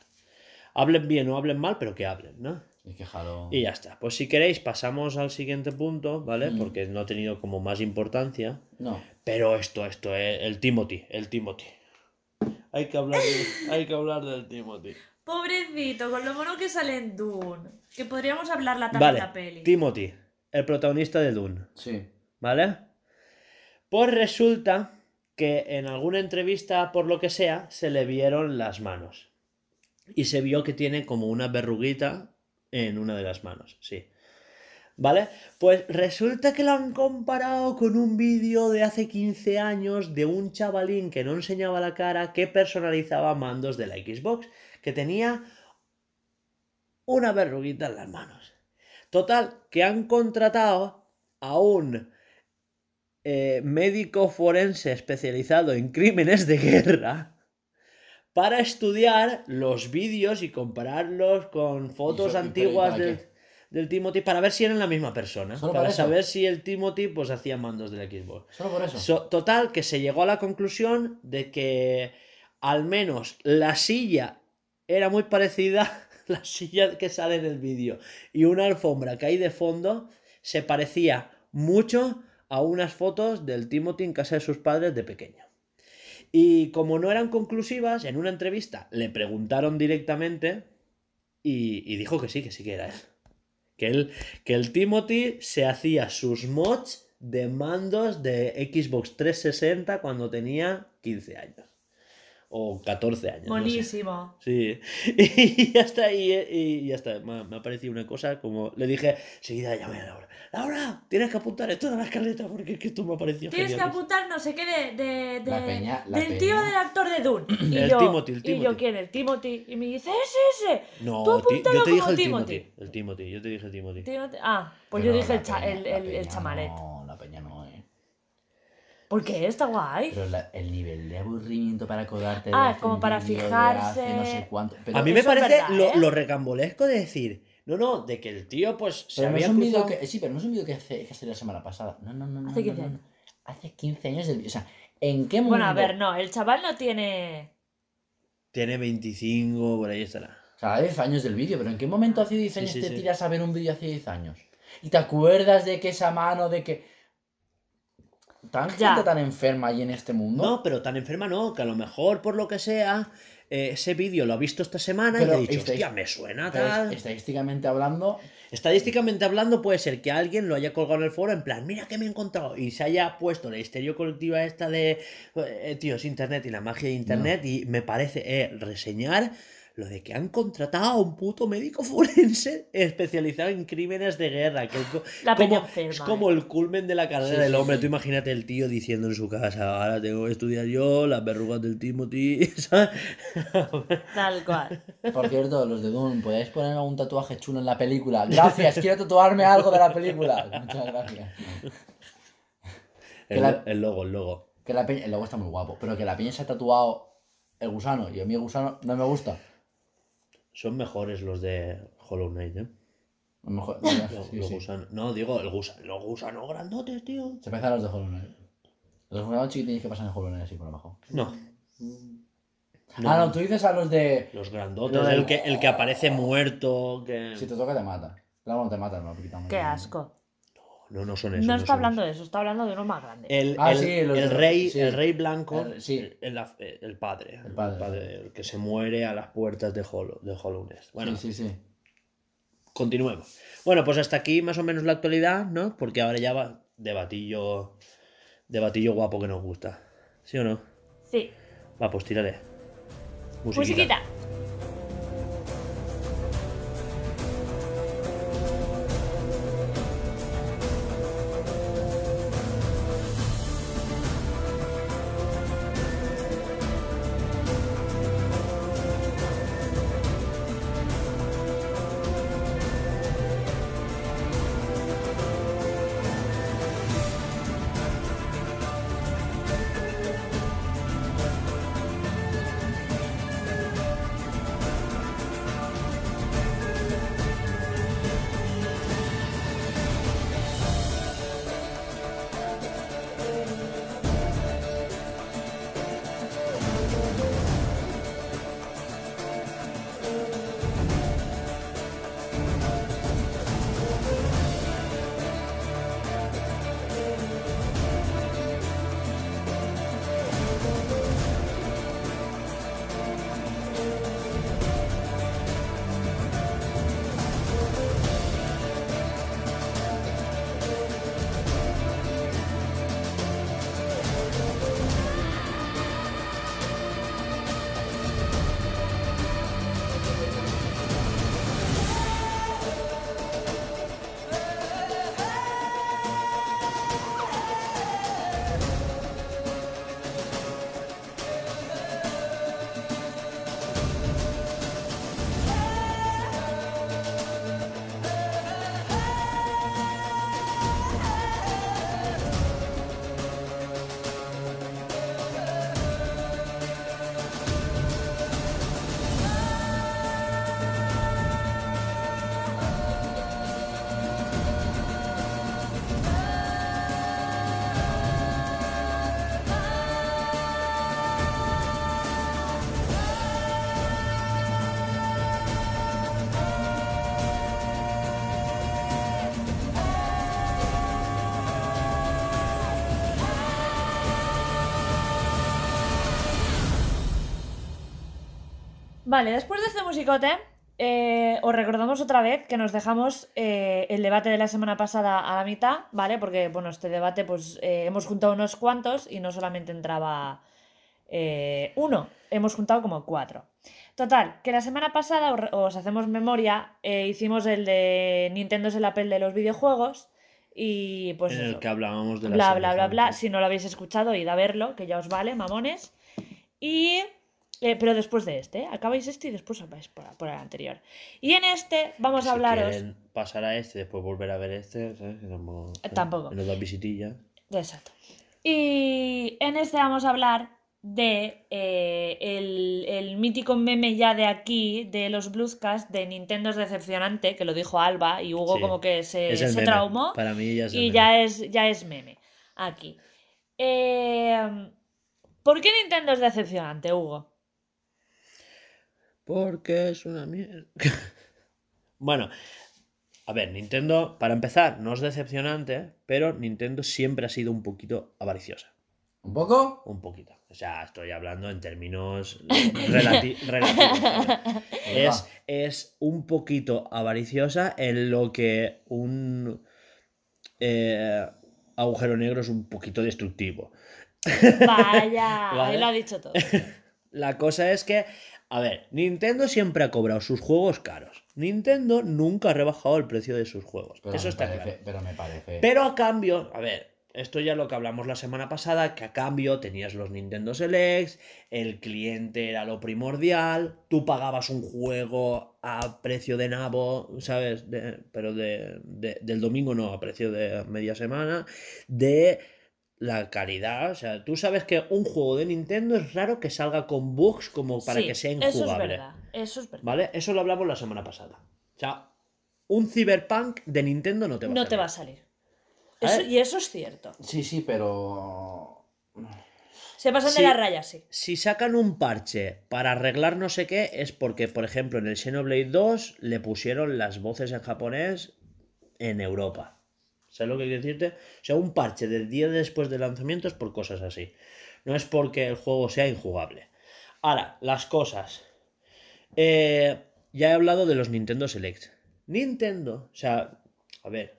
S1: Hablen bien o hablen mal, pero que hablen, ¿no?
S2: Es que Halo.
S1: Y ya está. Pues si queréis, pasamos al siguiente punto, ¿vale?
S2: Mm.
S1: Porque no ha tenido como más importancia.
S2: No.
S1: Pero esto, esto, es el Timothy, el Timothy. Hay que hablar, de- hay que hablar del Timothy.
S3: Pobrecito, con lo mono que sale en Dune. Que podríamos hablarla también
S1: Vale,
S3: en la peli.
S1: Timothy, el protagonista de Dune,
S2: Sí.
S1: ¿vale? Pues resulta que en alguna entrevista, por lo que sea, se le vieron las manos. Y se vio que tiene como una verruguita en una de las manos, sí. ¿Vale? Pues resulta que lo han comparado con un vídeo de hace 15 años de un chavalín que no enseñaba la cara que personalizaba mandos de la Xbox, que tenía una verruguita en las manos. Total, que han contratado a un eh, médico forense especializado en crímenes de guerra para estudiar los vídeos y compararlos con fotos
S2: eso-
S1: antiguas
S2: pero ¿y para
S1: del,
S2: qué?
S1: del Timothy para ver si eran la misma persona.
S2: ¿Solo
S1: Para saber si el Timothy pues hacía mandos del Xbox.
S2: Solo por eso.
S1: So- total, que se llegó a la conclusión de que al menos la silla era muy parecida, la silla que sale en el vídeo, y una alfombra que hay de fondo se parecía mucho a unas fotos del Timothy en casa de sus padres de pequeño. Y como no eran conclusivas, en una entrevista le preguntaron directamente y, y dijo que sí, que sí que era él. Que, él, que el Timothy se hacía sus mods de mandos de Xbox 360 cuando tenía 15 años. O 14 años. no sé.
S3: Buenísimo.
S1: Sí, y ya está, y, y ya está. Me, ha- me ha parecido una cosa como. Le dije, seguida llamé a Laura. Laura, tienes que apuntar esto de la escaleta porque es que esto me ha parecido
S3: Tienes que
S1: genial".
S3: apuntar no sé qué de, de, de-
S2: La peña- la
S3: del
S2: peña.
S3: tío del actor de Dune. Y
S1: El
S3: yo,
S1: Timothy, el
S3: Y
S1: Timothy.
S3: yo, ¿quién? El Timothy. Y me dice, ese, ese.
S1: No,
S3: Tú
S1: yo te dije
S3: como
S1: el
S3: Timothy.
S1: Timothy. El Timothy, yo te dije el Timothy.
S3: Timothy- Ah, pues
S2: Pero
S3: yo dije el, cha-
S2: peña-
S3: el, el, el.
S2: No.
S3: ¿Por qué? Está guay.
S2: Pero la- el nivel de aburrimiento para acordarte
S3: Ah,
S2: de
S3: es como para fijarse.
S2: hace no sé cuánto. Pero,
S1: a mí me
S3: es
S1: parece
S3: verdad,
S1: lo,
S3: ¿eh?
S1: lo recambolesco de decir, no, no, de que el tío pues se
S2: pero no es
S1: había
S2: un
S1: cruzado-
S2: que. Sí, pero no es un vídeo que hace que salió la semana pasada. No, no, no. no
S3: Hace
S2: no,
S3: 15
S2: no, no.
S3: años.
S2: Hace 15 años del vídeo. O sea, ¿en qué mundo?
S3: Bueno, a ver, no, el chaval no tiene.
S1: Tiene 25, por ahí estará.
S2: O sea, 10 años del vídeo, pero ¿en qué momento hace 10
S1: Sí,
S2: años
S1: sí,
S2: te
S1: sí.
S2: tiras a ver un vídeo hace 10 años? ¿Y te acuerdas de que esa mano, de que. ¿Tan
S3: Ya.
S2: gente tan enferma ahí en este mundo?
S1: No, pero tan enferma no, que a lo mejor por lo que sea, eh, ese vídeo lo ha visto esta semana
S2: Pero
S1: y ha dicho, hostia, me suena
S2: Pero
S1: tal.
S2: estadísticamente hablando,
S1: Estadísticamente hablando, puede ser que alguien lo haya colgado en el foro en plan, mira que me he encontrado, y se haya puesto la histeria colectiva esta de, eh, tío, es internet y la magia de internet, y me parece eh, reseñar lo de que han contratado a un puto médico forense especializado en crímenes de guerra, que el
S3: La peña
S1: como-
S3: enferma,
S1: es como
S3: eh.
S1: el culmen de la carrera
S2: Sí,
S1: del hombre.
S2: sí.
S1: Tú imagínate el tío diciendo en su casa, ahora tengo que estudiar yo, las verrugas del Timothy.
S3: Tal cual.
S2: por cierto, los de Dune, ¿podéis poner algún tatuaje chulo en la película? Gracias, quiero tatuarme algo de la película. Muchas gracias.
S1: El,
S2: la-
S1: el logo, el logo.
S2: Que la peña, el logo está muy guapo, pero que la peña se ha tatuado el gusano y a mí el gusano no me gusta.
S1: Son mejores los de Hollow Knight, ¿eh?
S2: A lo mejor,
S1: Los,
S2: sí,
S1: los
S2: sí.
S1: gusanos- No, digo, el gusano, los gusanos grandotes, tío.
S2: Se parecen a los de Hollow Knight. Los gusanos chiquitines que pasan en Hollow Knight así por abajo.
S1: No.
S2: Ah, no, tú dices a los de...
S1: Los grandotes, el que, el que aparece muerto, que...
S2: Si te toca te mata. Claro, no te mata, no.
S3: Qué asco.
S1: No, no son esos.
S3: No
S1: no
S3: está hablando
S1: esos.
S3: de eso, está hablando de uno más grande.
S1: El,
S2: Ah,
S1: el-
S2: sí, los
S1: el
S2: de-
S1: rey,
S2: sí.
S1: el rey blanco,
S2: El- sí.
S1: el, el padre,
S2: El padre.
S1: el que se muere a las puertas de Hollow, de Hollow. Bueno,
S2: Sí, sí, sí.
S1: continuemos. Bueno, pues hasta aquí más o menos la actualidad, ¿no? Porque ahora ya va debatillo, debatillo guapo que nos gusta. ¿Sí o no?
S3: Sí.
S1: Va, pues tírale.
S3: Musiquita. Vale, después de este musicote, eh, os recordamos otra vez que nos dejamos eh, el debate de la semana pasada a la mitad, ¿vale? Porque, bueno, este debate, pues eh, hemos juntado unos cuantos y no solamente entraba uno, hemos juntado como cuatro. Total, que la semana pasada, os, hacemos memoria, hicimos el de Nintendo es el Apple de los videojuegos y pues
S1: en
S3: eso.
S1: el que hablábamos de la
S3: bla, bla, bla, bla. Si no lo habéis escuchado, id a verlo, que ya os vale, mamones. Y. eh, pero después de este, ¿eh? acabáis este y después vais por, por el anterior. Y en este vamos
S1: Si
S3: a hablaros.
S1: pasar a este, después volver a ver este, ¿sabes? Tampoco.
S3: Eh, tampoco.
S1: Que nos da visitilla.
S3: Exacto. Y en este vamos a hablar de eh, el, el mítico meme ya de aquí, de los Bluescast, de Nintendo es decepcionante, que lo dijo Alba, y Hugo
S1: Sí.
S3: como que se, se traumó.
S1: Para mí ya es
S3: y
S1: meme.
S3: ya es, ya es meme. Aquí. Eh, ¿Por qué Nintendo es decepcionante, Hugo?
S1: Porque es una mierda. bueno, a ver, Nintendo, para empezar, no es decepcionante, pero Nintendo siempre ha sido un poquito avariciosa.
S2: ¿Un poco?
S1: Un poquito. O sea, estoy hablando en términos relati- relativos. Es, es un poquito avariciosa en lo que un eh, agujero negro es un poquito destructivo.
S3: Vaya, ahí lo ha dicho todo.
S1: La cosa es que, a ver, Nintendo siempre ha cobrado sus juegos caros. Nintendo nunca ha rebajado el precio de sus juegos.
S2: Pero
S1: Eso está
S2: parece,
S1: claro.
S2: Pero me parece.
S1: Pero a cambio, a ver, esto ya lo que hablamos la semana pasada, que a cambio tenías los Nintendo Selects, el cliente era lo primordial, tú pagabas un juego a precio de nabo, ¿sabes? De- pero de, de- del domingo no, a precio de media semana, de la calidad, o sea, tú sabes que un juego de Nintendo es raro que salga con bugs como para
S3: Sí,
S1: que sea
S3: Eso es
S1: injugable.
S3: verdad, eso es verdad.
S1: ¿Vale? Eso lo hablamos la semana pasada. O sea, un Cyberpunk de Nintendo no te va a
S3: No
S1: salir.
S3: te va a salir.
S1: A
S3: Eso- y eso es cierto.
S2: Sí, sí, pero.
S3: Se pasan
S1: Sí.
S3: de la raya, sí.
S1: Si sacan un parche para arreglar no sé qué, es porque, por ejemplo, en el Xenoblade 2 le pusieron las voces en japonés en Europa. ¿Sabes lo que quiero decirte? O sea, un parche del día después del lanzamiento es por cosas así. No es porque el juego sea injugable. Ahora, las cosas. Eh, ya he hablado de los Nintendo Select. Nintendo, o sea, a ver,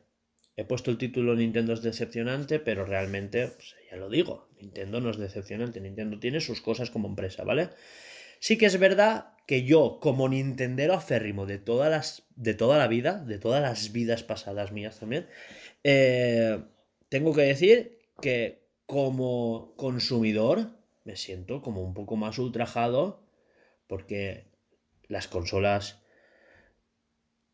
S1: he puesto el título Nintendo es decepcionante, pero realmente, pues, ya lo digo, Nintendo no es decepcionante. Nintendo tiene sus cosas como empresa, ¿vale? Sí que es verdad que yo, como Nintendero aférrimo de todas las. de toda la vida, de todas las vidas pasadas mías también, eh, tengo que decir que como consumidor me siento como un poco más ultrajado porque las consolas.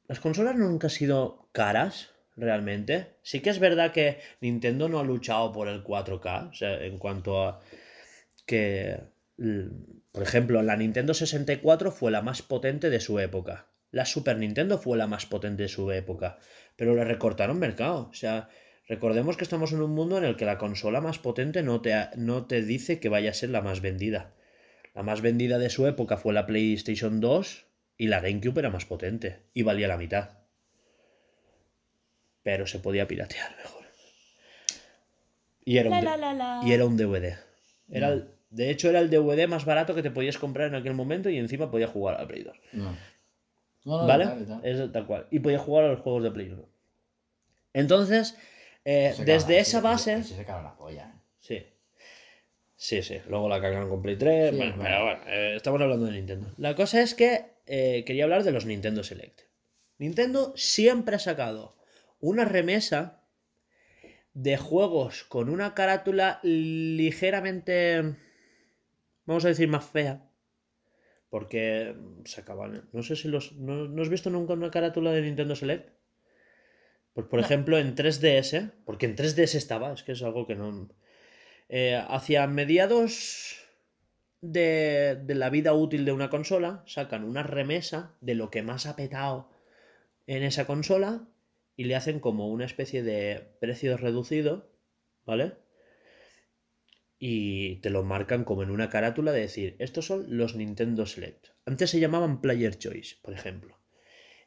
S1: Las consolas nunca han sido caras, realmente. Sí que es verdad que Nintendo no ha luchado por el 4K, o sea, en cuanto a que, por ejemplo, la Nintendo 64 fue la más potente de su época. La Super Nintendo fue la más potente de su época, pero le recortaron mercado. O sea, recordemos que estamos en un mundo en el que la consola más potente no te, no te dice que vaya a ser la más vendida. La más vendida de su época fue la PlayStation 2 y la GameCube era más potente y valía la mitad. Pero se podía piratear mejor. Y era un,
S3: La,
S1: D-
S3: la, la, la.
S1: y era un DVD. Era el- de hecho, era el DVD más barato que te podías comprar en aquel momento y encima podías jugar al Play 2.
S2: No. No, no,
S1: ¿Vale?
S2: tal, tal.
S1: Es tal cual. Y podías jugar a los juegos de Play 1. Entonces, eh,
S2: Se
S1: desde
S2: caga,
S1: esa base.
S2: sí, se caga la polla. ¿eh?
S1: Sí. Sí, sí. Luego la cagan con Play 3.
S2: Sí,
S1: bueno,
S2: bueno.
S1: pero bueno, eh, estamos hablando de Nintendo. La cosa es que eh, quería hablar de los Nintendo Select. Nintendo siempre ha sacado una remesa de juegos con una carátula ligeramente, vamos a decir, más fea. Porque sacaban, no sé si los... ¿No, no has visto nunca una carátula de Nintendo Select? Pues por
S3: No.
S1: ejemplo en 3DS, porque en 3DS estaba, es que es algo que no... Eh, hacia mediados de, de la vida útil de una consola, sacan una remesa de lo que más ha petado en esa consola y le hacen como una especie de precio reducido, ¿vale? Y te lo marcan como en una carátula de decir, estos son los Nintendo Select. Antes se llamaban Player Choice, por ejemplo.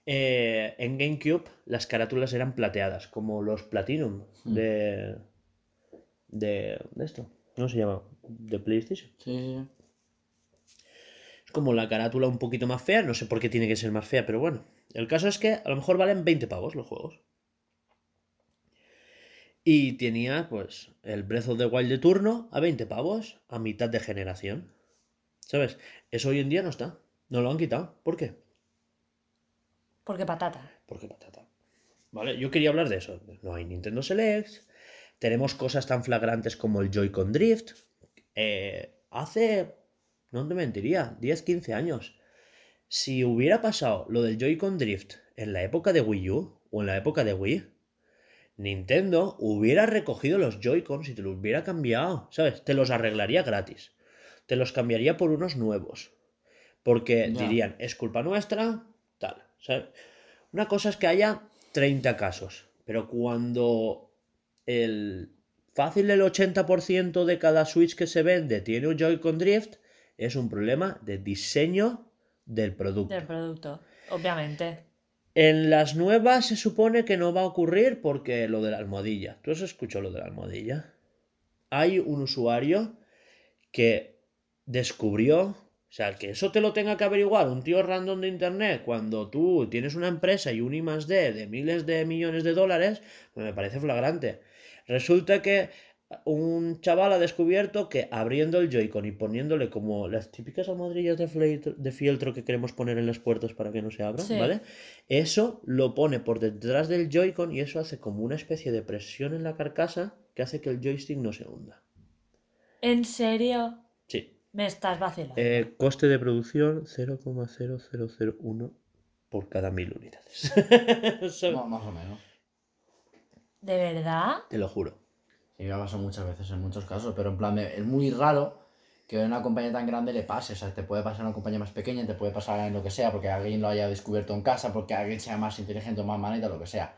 S1: Eh, en GameCube las carátulas eran plateadas, como los Platinum
S2: Mm.
S1: de, de, de esto. ¿Cómo se llama? De PlayStation.
S2: Sí, sí.
S1: como la carátula un poquito más fea, no sé por qué tiene que ser más fea, pero bueno. El caso es que a lo mejor valen 20 pavos los juegos. Y tenía, pues, el Breath of the Wild de turno a 20 pavos, a mitad de generación. ¿Sabes? Eso hoy en día no está. No lo han quitado. ¿Por qué?
S3: Porque patata.
S1: Porque patata. Vale, yo quería hablar de eso. No hay Nintendo Select. Tenemos cosas tan flagrantes como el Joy-Con Drift. Eh, hace, no te mentiría, 10, 15 años. Si hubiera pasado lo del Joy-Con Drift en la época de Wii U o en la época de Wii, Nintendo hubiera recogido los Joy-Cons y te los hubiera cambiado, ¿sabes? Te los arreglaría gratis. Te los cambiaría por unos nuevos. Porque dirían, es culpa nuestra, tal. ¿sabes? Una cosa es que haya 30 casos, pero cuando el fácil el 80% de cada Switch que se vende tiene un Joy-Con Drift, es un problema de diseño del producto.
S3: Del producto, obviamente.
S1: En las nuevas se supone que no va a ocurrir porque lo de la almohadilla. ¿Tú has escuchado lo de la almohadilla? Hay un usuario que descubrió, o sea, que eso te lo tenga que averiguar un tío random de internet cuando tú tienes una empresa y un I D de miles de millones de dólares, pues me parece flagrante. Resulta que un chaval ha descubierto que abriendo el Joy-Con y poniéndole como las típicas almohadillas de, fleitro- de fieltro que queremos poner en las puertas para que no se abran,
S3: Sí.
S1: ¿vale? Eso lo pone por detrás del Joy-Con y eso hace como una especie de presión en la carcasa que hace que el joystick no se hunda.
S3: ¿En serio?
S1: Sí.
S3: Me estás vacilando.
S1: Eh, coste de producción 0,0001 por cada mil unidades.
S2: Más o menos.
S3: ¿De verdad?
S1: Te lo juro.
S2: Sí, me ha pasado muchas veces en muchos casos, pero en plan, de- es muy raro que a una compañía tan grande le pase. O sea, te puede pasar a una compañía más pequeña, te puede pasar en lo que sea, porque alguien lo haya descubierto en casa, porque alguien sea más inteligente o más manita, lo que sea.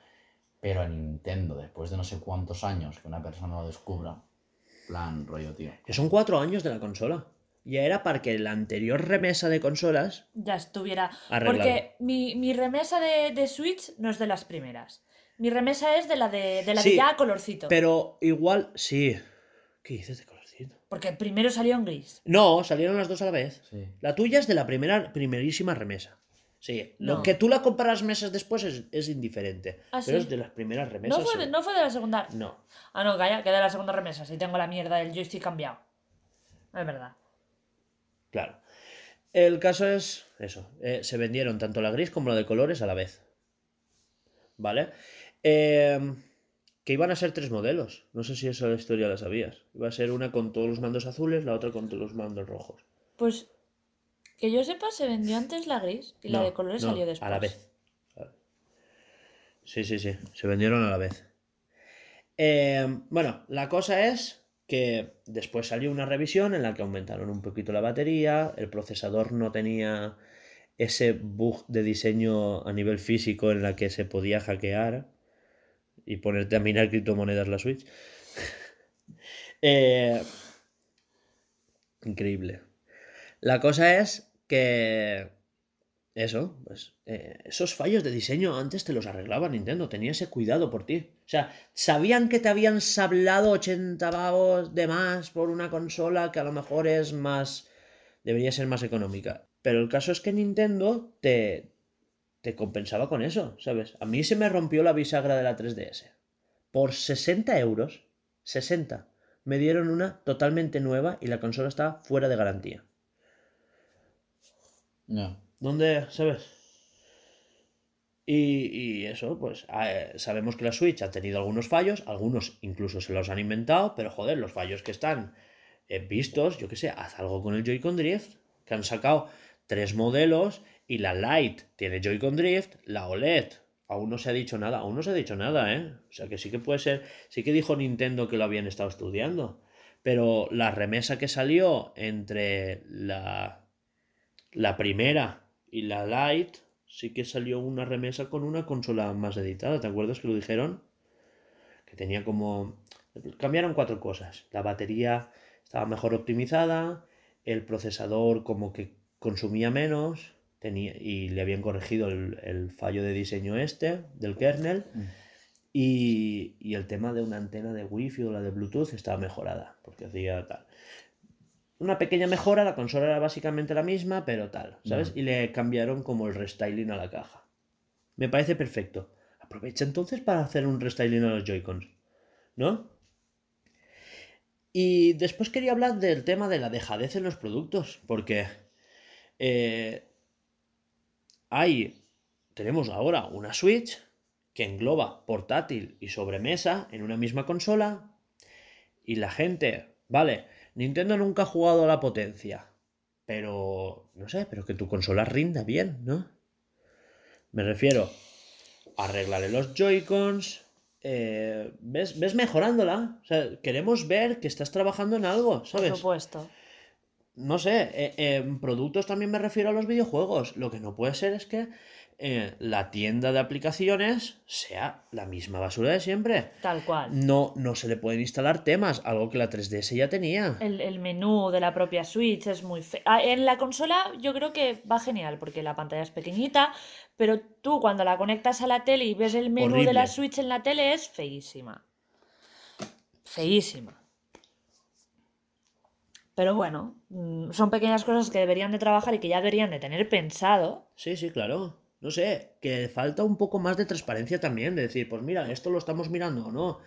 S2: Pero en Nintendo, después de no sé cuántos años que una persona lo descubra, plan rollo, tío.
S1: Que son cuatro años de la consola. Ya era para que la anterior remesa de consolas
S3: Ya estuviera.
S1: Arreglado.
S3: Porque mi, mi remesa de, de Switch no es de las primeras. Mi remesa es de la de, de la
S1: Sí,
S3: de ya colorcito.
S1: Pero igual, sí. ¿Qué dices de colorcito?
S3: Porque primero salió en gris.
S1: No, salieron las dos a la vez.
S2: Sí.
S1: La tuya es de la primera, primerísima remesa. Sí, lo
S3: No.
S1: que tú la comparas meses después es, es indiferente.
S3: ¿Ah,
S1: pero
S3: sí?
S1: es de las primeras remesas.
S3: No fue, de, no fue de la segunda.
S1: No.
S3: Ah, no, calla, que de la segunda remesa. Si tengo la mierda del joystick cambiado. Es verdad.
S1: Claro. El caso es eso. eh, se vendieron tanto la gris como la de colores a la vez. ¿Vale? Eh, que iban a ser tres modelos. No sé si esa historia la sabías. Iba a ser una con todos los mandos azules, la otra con todos los mandos rojos.
S3: Pues que yo sepa, se vendió antes la gris y la de colores
S1: no,
S3: salió después.
S1: A la vez. Sí, sí, sí. Se vendieron a la vez. Eh, bueno, la cosa es que después salió una revisión en la que aumentaron un poquito la batería, el procesador no tenía ese bug de diseño a nivel físico en la que se podía hackear y ponerte a minar criptomonedas la Switch. Eh, increíble. La cosa es que eso, pues eh, esos fallos de diseño antes te los arreglaba Nintendo, tenía ese cuidado por ti. O sea, sabían que te habían sablado 80 pavos de más por una consola que a lo mejor es más... debería ser más económica. Pero el caso es que Nintendo te, te compensaba con eso, ¿sabes? A mí se me rompió la bisagra de la 3DS. Por 60 euros, 60, me dieron una totalmente nueva y la consola estaba fuera de garantía.
S2: No.
S1: ¿Dónde, sabes? Y, y eso, pues eh, sabemos que la Switch ha tenido algunos fallos, algunos incluso se los han inventado, pero joder, los fallos que están eh, vistos, yo qué sé, haz algo con el Joy-Con Drift, que han sacado tres modelos y la Lite tiene Joy-Con Drift, la OLED aún no se ha dicho nada, aún no se ha dicho nada, ¿eh? O sea que sí que puede ser, sí que dijo Nintendo que lo habían estado estudiando, pero la remesa que salió entre la, la primera y la Lite, sí que salió una remesa con una consola más editada, ¿te acuerdas que lo dijeron? Que tenía como... Cambiaron cuatro cosas, la batería estaba mejor optimizada, el procesador como que consumía menos tenía, y le habían corregido el, el fallo de diseño este del kernel
S2: Mm.
S1: y, y el tema de una antena de wifi o la de bluetooth estaba mejorada porque hacía tal una pequeña mejora, la consola era básicamente la misma, pero tal, ¿sabes? Y le cambiaron como el restyling a la caja. Me parece perfecto. Aprovecha entonces para hacer un restyling a los Joy-Cons, ¿no? Y después quería hablar del tema de la dejadez en los productos, porque eh, hay, tenemos ahora una Switch que engloba portátil y sobremesa en una misma consola y la gente, vale, Nintendo nunca ha jugado a la potencia, pero no sé, pero que tu consola rinda bien, ¿no? Me refiero, arreglarle los Joy-Cons, eh, ¿ves, ves mejorándola. O sea, queremos ver que estás trabajando en algo,
S3: Por
S1: ¿sabes?
S3: supuesto.
S1: No sé, eh, en productos también me refiero a los videojuegos. Lo que no puede ser es que eh, la tienda de aplicaciones sea la misma basura de siempre.
S3: Tal cual.
S1: No, no se le pueden instalar temas, algo que la 3DS ya tenía.
S3: El, el menú de la propia Switch es muy feo. En la consola yo creo que va genial porque la pantalla es pequeñita, pero tú cuando la conectas a la tele y ves el menú de la Switch en la tele es feísima. Feísima. Pero bueno, mm, son pequeñas cosas que deberían de trabajar y que ya deberían de tener pensado.
S1: Sí, sí, claro. No sé, que falta un poco más de transparencia también, de decir, pues mira, esto lo estamos mirando o no.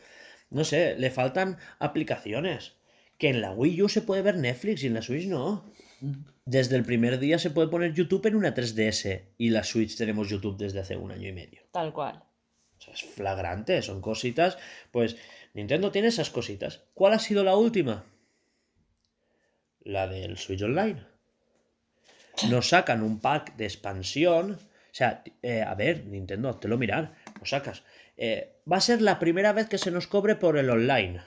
S1: No sé, le faltan aplicaciones. Que en la Wii U se puede ver Netflix y en la Switch no. Desde el primer día se puede poner YouTube en una 3DS y la Switch tenemos YouTube desde hace un año y medio.
S3: Tal cual.
S1: O sea, es flagrante, son cositas. Pues Nintendo tiene esas cositas. ¿Cuál ha sido la última? La del Switch Online. Nos sacan un pack de expansión. O sea, eh, a ver, Nintendo, te lo mirar, lo sacas. Eh, va a ser la primera vez que se nos cobre por el online.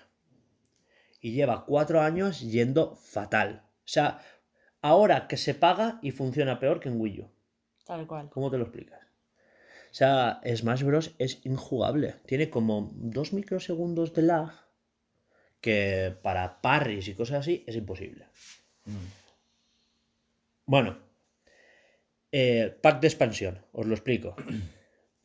S1: Y lleva cuatro años yendo fatal. O sea, ahora que se paga y funciona peor que en Wii U.
S3: Tal cual.
S1: ¿Cómo te lo explicas? O sea, Smash Bros. es injugable. Tiene como dos microsegundos de lag que para parries y cosas así es imposible. Bueno, eh, pack de expansión, os lo explico.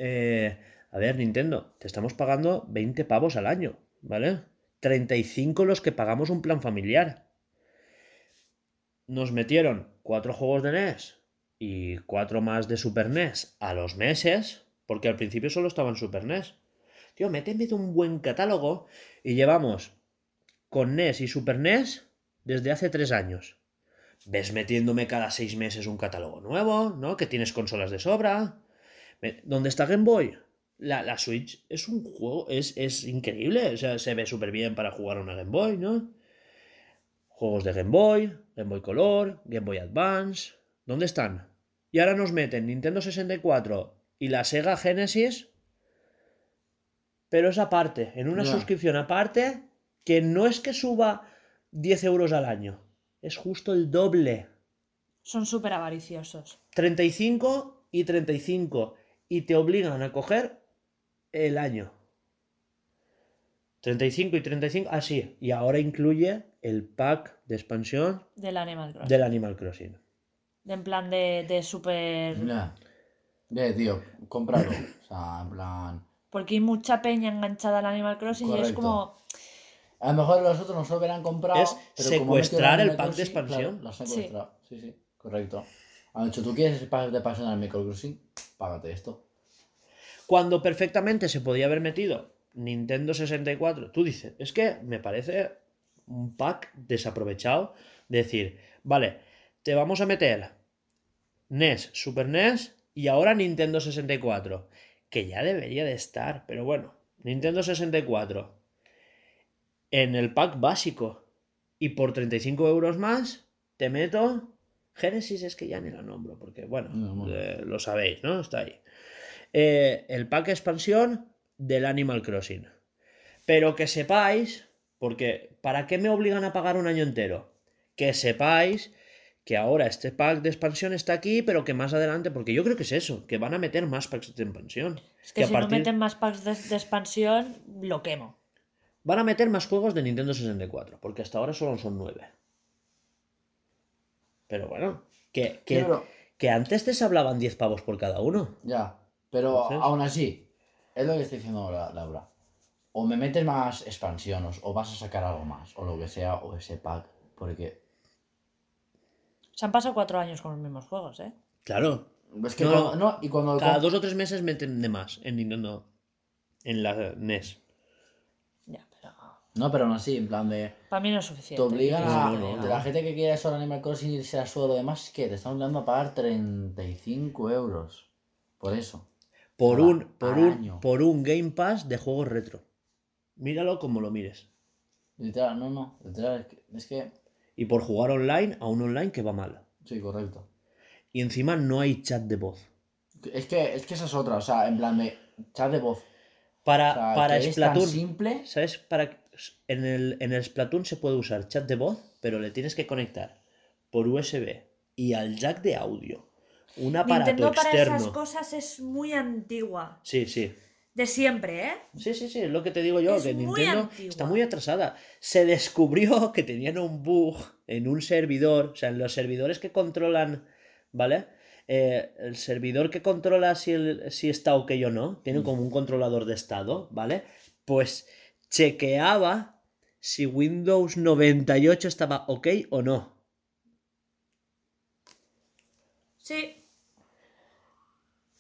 S1: Eh, a ver, Nintendo, te estamos pagando 20 pavos al año, ¿vale? 35 los que pagamos un plan familiar. Nos metieron cuatro juegos de NES y cuatro más de Super NES a los meses, porque al principio solo estaban Super NES. Tío, méteme de un buen catálogo y llevamos con NES y Super NES desde hace tres años. Ves metiéndome cada seis meses un catálogo nuevo, ¿no? Que tienes consolas de sobra. ¿Dónde está Game Boy? La, la Switch es un juego, es, es increíble, o sea, se ve súper bien para jugar a una Game Boy, ¿no? Juegos de Game Boy, Game Boy Color, Game Boy Advance. ¿Dónde están? Y ahora nos meten Nintendo 64 y la Sega Genesis. Pero es aparte, en una suscripción aparte, que no es que suba 10 euros al año. Es justo el doble.
S3: Son súper avariciosos.
S1: 35 y 35. Y te obligan a coger el año. 35 y 35. Ah, sí. Y ahora incluye el pack de expansión
S3: Del Animal Crossing.
S1: del Animal Crossing.
S3: De en plan de, de súper.
S2: Ya. De, tío, cómpralo. O sea, en plan.
S3: Porque hay mucha peña enganchada al Animal Crossing y es como.
S2: A lo mejor los otros no se lo hubieran comprado.
S1: Es
S2: pero
S1: secuestrar el pack de expansión.
S2: claro, lo han secuestrado. Sí. sí, correcto. Han dicho, ¿tú quieres el pack de expansión al Micro Crossing? Págate esto.
S1: Cuando perfectamente se podía haber metido Nintendo 64. Tú dices, es que me parece un pack desaprovechado. de Decir, vale, te vamos a meter NES, Super NES y ahora Nintendo 64. Que ya debería de estar, pero bueno, Nintendo 64 en el pack básico. Y por 35 euros más te meto. Genesis es que ya ni la nombro, porque bueno,
S2: No, bueno.
S1: eh, lo sabéis, ¿no? Está ahí. Eh, el pack expansión del Animal Crossing. Pero que sepáis, porque ¿para qué me obligan a pagar un año entero? Que sepáis que ahora este pack de expansión está aquí, pero que más adelante, porque yo creo que es eso, que van a meter más packs de expansión.
S3: Es que, si
S1: partir-
S3: no meten más packs de, de expansión, lo quemo.
S1: Van a meter más juegos de Nintendo 64, porque hasta ahora solo son nueve. Pero bueno, que, que,
S2: Sí, pero-
S1: que antes te se hablaban 10 pavos por cada uno.
S2: Ya. Pero
S1: Entonces-
S2: aún así, es lo que está diciendo la- Laura. O me metes más expansiones, o vas a sacar algo más, o lo que sea, o ese pack. Porque
S3: Se han pasado cuatro años con los mismos juegos, ¿eh?
S1: Claro.
S2: Es que
S1: No,
S2: cuando- no, y cuando
S1: Cada dos o tres meses meten de más en Nintendo. En la NES.
S2: No, pero no así, en plan de.
S3: Para mí no es
S2: Te
S3: suficiente.
S2: obligan
S1: No,
S2: a.
S1: no, no,
S2: de
S1: no.
S2: la gente que quiere eso Animal Crossing irse a suelo demás, que te están obligando a pagar 35 euros. Por eso.
S1: Por un, por, un,
S2: año.
S1: por un Game Pass de juegos retro. Míralo como lo mires.
S2: Literal, no, no. Literal, es que. Es que
S1: Y por jugar online a un online que va mal.
S2: sí, correcto.
S1: Y encima no hay chat de voz.
S2: Es que, es que esa es otra, o sea, en plan de chat de voz.
S1: Para,
S2: O sea,
S1: para
S2: que es tan
S1: Splatoon.
S2: simple.
S1: ¿Sabes? Para, en, el, en el Splatoon se puede usar chat de voz, pero le tienes que conectar por USB y al jack de audio. Un aparato
S3: Nintendo para
S1: externo.
S3: esas cosas es muy antigua.
S1: Sí, sí.
S3: De siempre, ¿eh?
S1: Sí, sí, sí, es lo que te digo yo,
S3: Es
S1: que Nintendo
S3: antigua.
S1: está muy atrasada. Se descubrió que tenían un bug en un servidor, o sea, en los servidores que controlan, ¿vale? Eh, el servidor que controla si, el- si está ok o no, tiene como un controlador de estado, ¿vale? Pues chequeaba si Windows 98 estaba ok o no.
S3: Sí.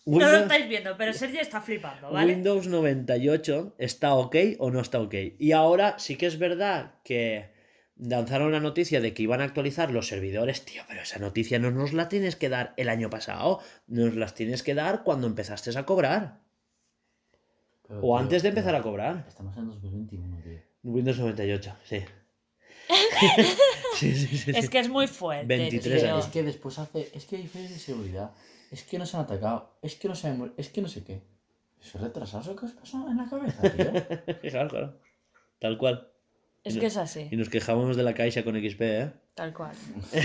S3: No lo estáis viendo, pero Sergio está flipando, ¿vale?
S1: Windows 98 está ok o no está ok. Y ahora sí que es verdad que lanzaron la noticia de que iban a actualizar los servidores, tío, pero esa noticia no nos la tienes que dar el año pasado, nos las tienes que dar cuando empezaste a cobrar.
S2: Pero,
S1: O
S2: tío,
S1: antes de empezar
S2: no,
S1: a cobrar.
S2: Estamos en 2021, tío.
S1: Windows 98, sí. sí, sí, sí, sí.
S3: Es que es muy fuerte.
S1: 23
S3: tío.
S2: Es que después hace. Es que hay fallos de seguridad. Es que nos han atacado. Es que no sabemos. Es que no sé qué. ¿Eso es retrasazo que os pasa en la cabeza, tío?
S1: Claro, claro. Tal cual.
S3: Es que es así,
S1: Y nos quejamos de la caixa con XP, ¿eh?
S3: tal cual.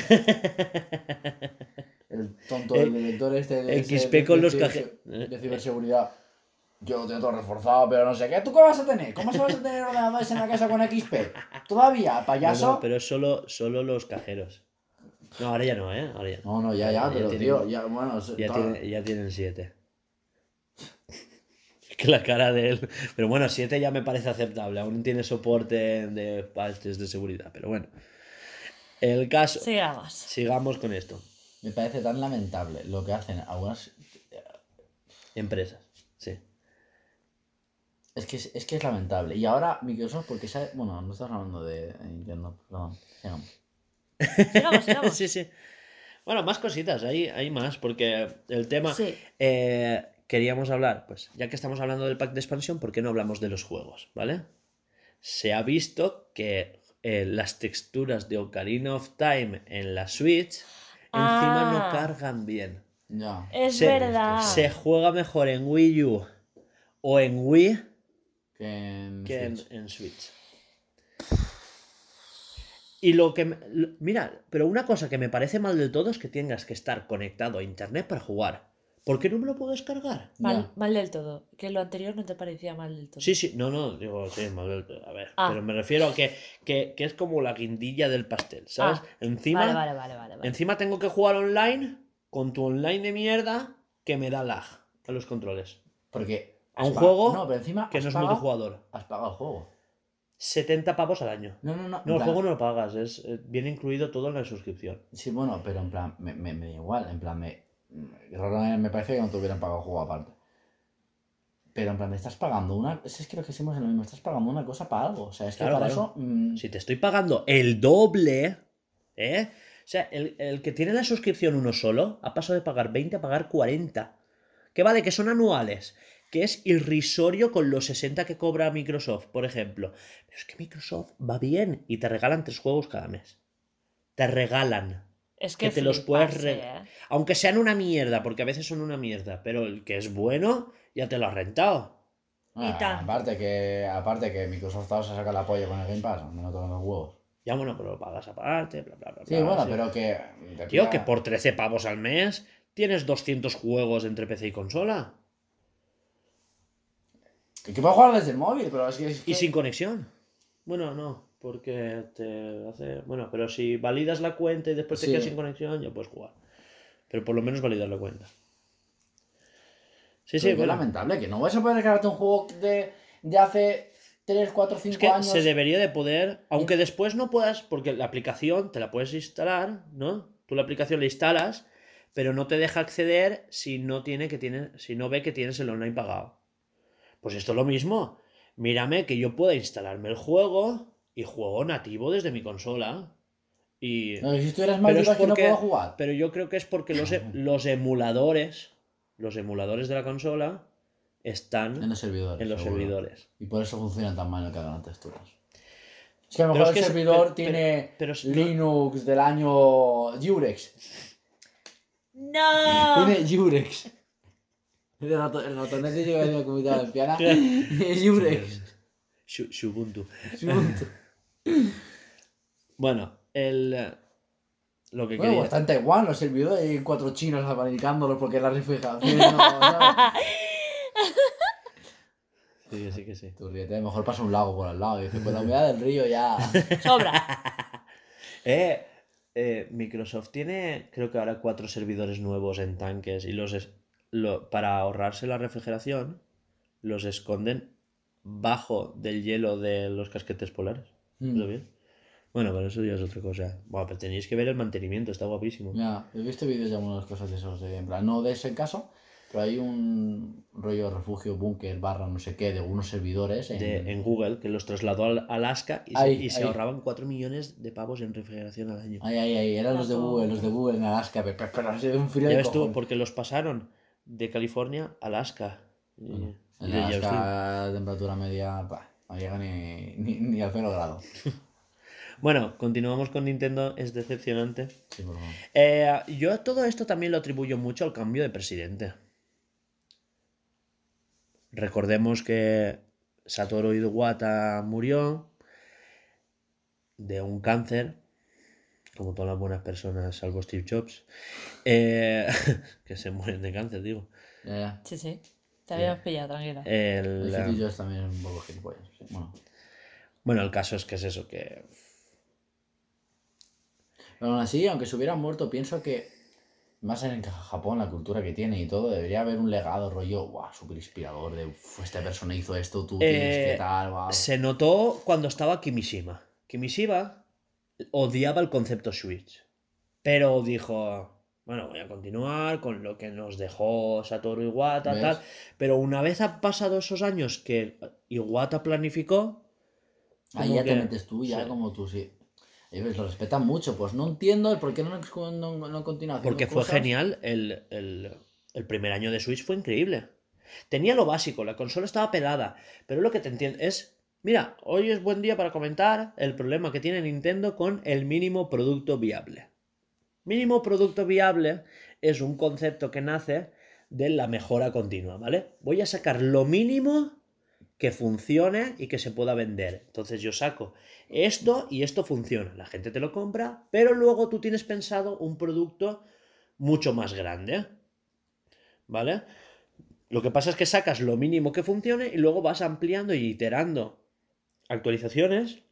S2: El tonto del director este de, ese-
S1: XP
S2: de-
S1: con
S2: de
S1: los
S2: ciberse-
S1: caje-
S2: de ciberseguridad. Yo lo tengo todo reforzado, pero no sé qué. ¿Tú qué vas a tener? ¿Cómo se vas a tener ordenadores en la casa con XP? ¿Todavía, payaso?
S1: No, no, pero es solo, solo los cajeros. No, ahora ya no, ¿eh? Ahora ya no.
S2: No, ya, ya, pero
S1: tienen-
S2: tío, ya, bueno.
S1: Ya, tiene- ya tienen siete. Es que la cara de él. Pero bueno, siete ya me parece aceptable. Aún tiene soporte de partes de seguridad. Pero bueno. El caso.
S3: Sigamos.
S1: Sigamos con esto.
S2: Me parece tan lamentable lo que hacen algunas.
S1: Empresas. Sí.
S2: Es que es, es que es lamentable. Y ahora Microsoft, porque sabe. Bueno, no estamos hablando de Nintendo, perdón. Sigamos.
S3: Sigamos, sigamos.
S1: sí, sí. Bueno, más cositas. Hay, hay más. Porque el tema.
S3: Sí.
S1: Eh, queríamos hablar, pues ya que estamos hablando del pack de expansión, ¿por qué no hablamos de los juegos? ¿Vale? Se ha visto que eh, las texturas de Ocarina of Time en la Switch encima no
S3: Ah.
S1: cargan bien.
S2: Ya.
S3: Es
S1: Se-
S3: verdad.
S1: Se juega mejor en Wii U o en Wii
S2: Que en
S1: que
S2: Switch.
S1: en Switch. Y lo que... me- lo- mira, pero una cosa que me parece mal del todo es que tengas que estar conectado a internet para jugar. ¿Por qué no me lo puedes cargar?
S3: Mal, mal del todo. Que lo anterior no te parecía mal del todo.
S1: Sí, sí, no, no, digo, sí, mal del todo, A ver,
S3: Ah.
S1: pero me refiero a que, que, que es como la guindilla del pastel, ¿sabes?
S3: Ah,
S1: encima,
S3: Vale, vale, vale, vale. vale.
S1: encima tengo que jugar online con tu online de mierda que me da lag a los controles.
S2: Porque.
S1: A un juego
S2: No, pero encima.
S1: Que no es
S2: pagado-
S1: multijugador.
S2: Has pagado el juego.
S1: 70 pavos al año.
S2: No, no, no.
S1: No, el
S2: plan-
S1: juego no lo pagas, es, eh, viene incluido todo en la suscripción.
S2: Sí, bueno, pero en plan, me, me, me da igual, en plan, me, raro me- me parece que no te hubieran pagado el juego aparte. Pero en plan, me estás pagando una. Es es que lo que hicimos en lo mismo, estás pagando una cosa para algo. O sea, es que
S1: Claro,
S2: para
S1: claro.
S2: eso. mm,
S1: Si te estoy pagando el doble, ¿eh? O sea, el, el que tiene la suscripción uno solo ha pasado de pagar 20 a pagar 40. Que vale, que son anuales. Que es irrisorio con los 60 que cobra Microsoft, por ejemplo. Pero es que Microsoft va bien y te regalan tres juegos cada mes. Te regalan.
S3: Es que,
S1: que te los puedes
S3: ¿eh?
S1: Aunque sean una mierda, porque a veces son una mierda. Pero el que es bueno, ya te lo has rentado.
S2: Ah, aparte que aparte que Microsoft ahora se saca la polla con el Game Pass, no tocan los huevos.
S1: Ya bueno, pero lo pagas aparte, bla, bla, bla.
S2: Sí,
S1: bla,
S2: bueno, pero que.
S1: Tío, que por 13 pavos al mes tienes 200 juegos entre PC y consola.
S2: Que, que puedo jugar desde el móvil, pero es que. es
S1: Y sin conexión. Bueno, no, porque te hace... Bueno, pero si validas la cuenta y después te
S2: Sí.
S1: quedas sin conexión, ya puedes jugar. Pero por lo menos validas la cuenta. Sí,
S2: pero
S1: sí, bueno.
S2: lamentable, que no vas a poder descargarte un juego de, de hace 3, 4, 5
S1: Es que
S2: años.
S1: se debería de poder, aunque después no puedas, porque la aplicación te la puedes instalar, ¿no? Tú Tú la aplicación la instalas, pero no te deja acceder si no, tiene que tiene, si no ve que tienes el online pagado. Pues esto es lo mismo. Mírame que yo pueda instalarme el juego y juego nativo desde mi consola. Y...
S2: No, si tú eres
S1: Pero es
S2: que no puedo jugar.
S1: Pero yo creo que es porque los, e- los emuladores, los emuladores de la consola, están
S2: En los servidores.
S1: en los
S2: seguro.
S1: servidores.
S2: Y por eso funcionan tan mal, no cargan las texturas. Es que a lo
S1: Pero
S2: mejor
S1: es
S2: el
S1: que es-
S2: servidor
S1: pero-
S2: tiene
S1: pero
S2: Linux del año Jurex.
S3: ¡No!
S2: Tiene Jurex. El, rato, el ratonete llega de la comunidad valenciana. Jurex.
S1: Shu- Shubuntu.
S2: Ubuntu.
S1: Bueno, el. Lo que
S2: Bueno,
S1: quería.
S2: en Taiwán los servidores hay cuatro chinos abanicándolos porque la. ¿sabes?
S1: Sí, que sí, que sí.
S2: Tú ríete, mejor pasa un lago por al lado y dices, pues la humedad del río ya...
S3: Sobra.
S1: Eh, eh, Microsoft tiene, creo que ahora cuatro servidores nuevos en tanques y los es- lo- para ahorrarse la refrigeración, los esconden bajo del hielo de los casquetes polares.
S2: Mm.
S1: ¿Lo bien? Bueno, pero eso ya es otra cosa. Bueno, pero tenéis que ver el mantenimiento, está guapísimo.
S2: Ya, he visto vídeos de algunas cosas de esos, de, en plan, no de ese caso, pero hay un rollo refugio, búnker, barra, no sé qué, de unos servidores en...
S1: De- en Google, que los trasladó al Alaska y, se-
S2: Ahí,
S1: y se ahorraban 4 millones de pavos en refrigeración al año.
S2: Ahí, ahí, ahí, eran los de. Google, los de Google en Alaska, pero, pero, pero de un frío
S1: Ya
S2: de
S1: ves tú, porque los pasaron de California a Alaska.
S2: En
S1: de.
S2: Alaska, temperatura media, bah, no llega ni, ni, ni al 0 grado.
S1: Bueno, continuamos con Nintendo, es decepcionante.
S2: Sí, por favor.
S1: Eh, yo todo esto también lo atribuyo mucho al cambio de presidente. Recordemos que Satoru Iwata murió de un cáncer, como todas las buenas personas, salvo Steve Jobs, eh, que se mueren de cáncer, digo.
S2: Ya, ya.
S3: Sí, sí. Te habíamos pillado, tranquila.
S1: El,
S2: El
S1: eh,
S2: City Jones también es un poco gilipollas. sí. Bueno,
S1: bueno, el caso es que es eso, que
S2: pero aún así, aunque se hubiera muerto, pienso que más en Japón, la cultura que tiene y todo, debería haber un legado rollo, guau, súper inspirador de, "Uf, esta persona hizo esto, tú tienes
S1: Eh,
S2: que tal, guau.
S1: Se notó cuando estaba Kimishima. Kimishima odiaba el concepto Switch. Pero dijo, bueno, voy a continuar con lo que nos dejó Satoru Iwata,
S2: ¿Ves?
S1: tal. Pero una vez han pasado esos años que Iwata planificó,
S2: Ahí ya te
S1: que-
S2: metes tú, ya
S1: sí.
S2: como tú, sí. Ellos lo respetan mucho, pues no entiendo el por qué no, no, no, continúa
S1: porque fue
S2: cosas.
S1: genial, el, el- el primer año de Switch fue increíble. Tenía lo básico, la consola estaba pelada, pero lo que te entiendo es, mira, hoy es buen día para comentar el problema que tiene Nintendo con el mínimo producto viable. Mínimo producto viable es un concepto que nace de la mejora continua, ¿vale? Voy a sacar lo mínimo que funcione y que se pueda vender. Entonces yo saco esto y esto funciona. La gente te lo compra, pero luego tú tienes pensado un producto mucho más grande. ¿Vale? Lo que pasa es que sacas lo mínimo que funcione y luego vas ampliando y iterando actualizaciones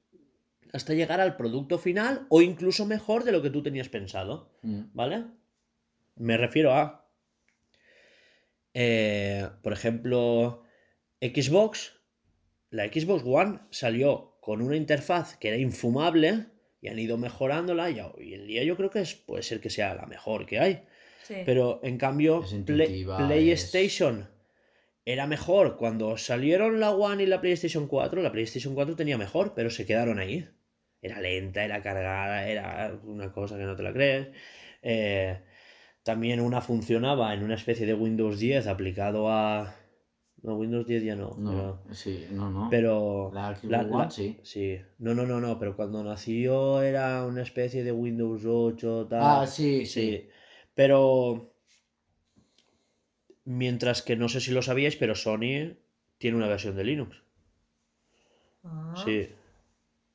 S1: hasta llegar al producto final o incluso mejor de lo que tú tenías pensado.
S2: Mm.
S1: ¿Vale? Me refiero a, eh, por ejemplo, Xbox. La Xbox One salió con una interfaz que era infumable y han ido mejorándola y hoy en día yo creo que es, puede ser que sea la mejor que hay.
S3: Sí.
S1: Pero en cambio,
S2: Es
S1: Play-
S2: intuitiva,
S1: PlayStation era mejor cuando salieron la One y la PlayStation 4. La PlayStation 4 tenía mejor, pero se quedaron ahí. Era lenta, era cargada, era una cosa que no te la crees. Eh, también una funcionaba en una especie de Windows 10 aplicado a... No, Windows 10 ya no.
S2: No, sí, no, no.
S1: Pero...
S2: La
S1: la-
S2: One,
S1: la-
S2: sí.
S1: Sí. No, no, no, no, pero cuando nació era una especie de Windows 8, tal.
S2: Ah, sí, sí.
S1: Sí, pero mientras que no sé si lo sabíais, pero Sony tiene una versión de Linux.
S3: Ah.
S1: Sí.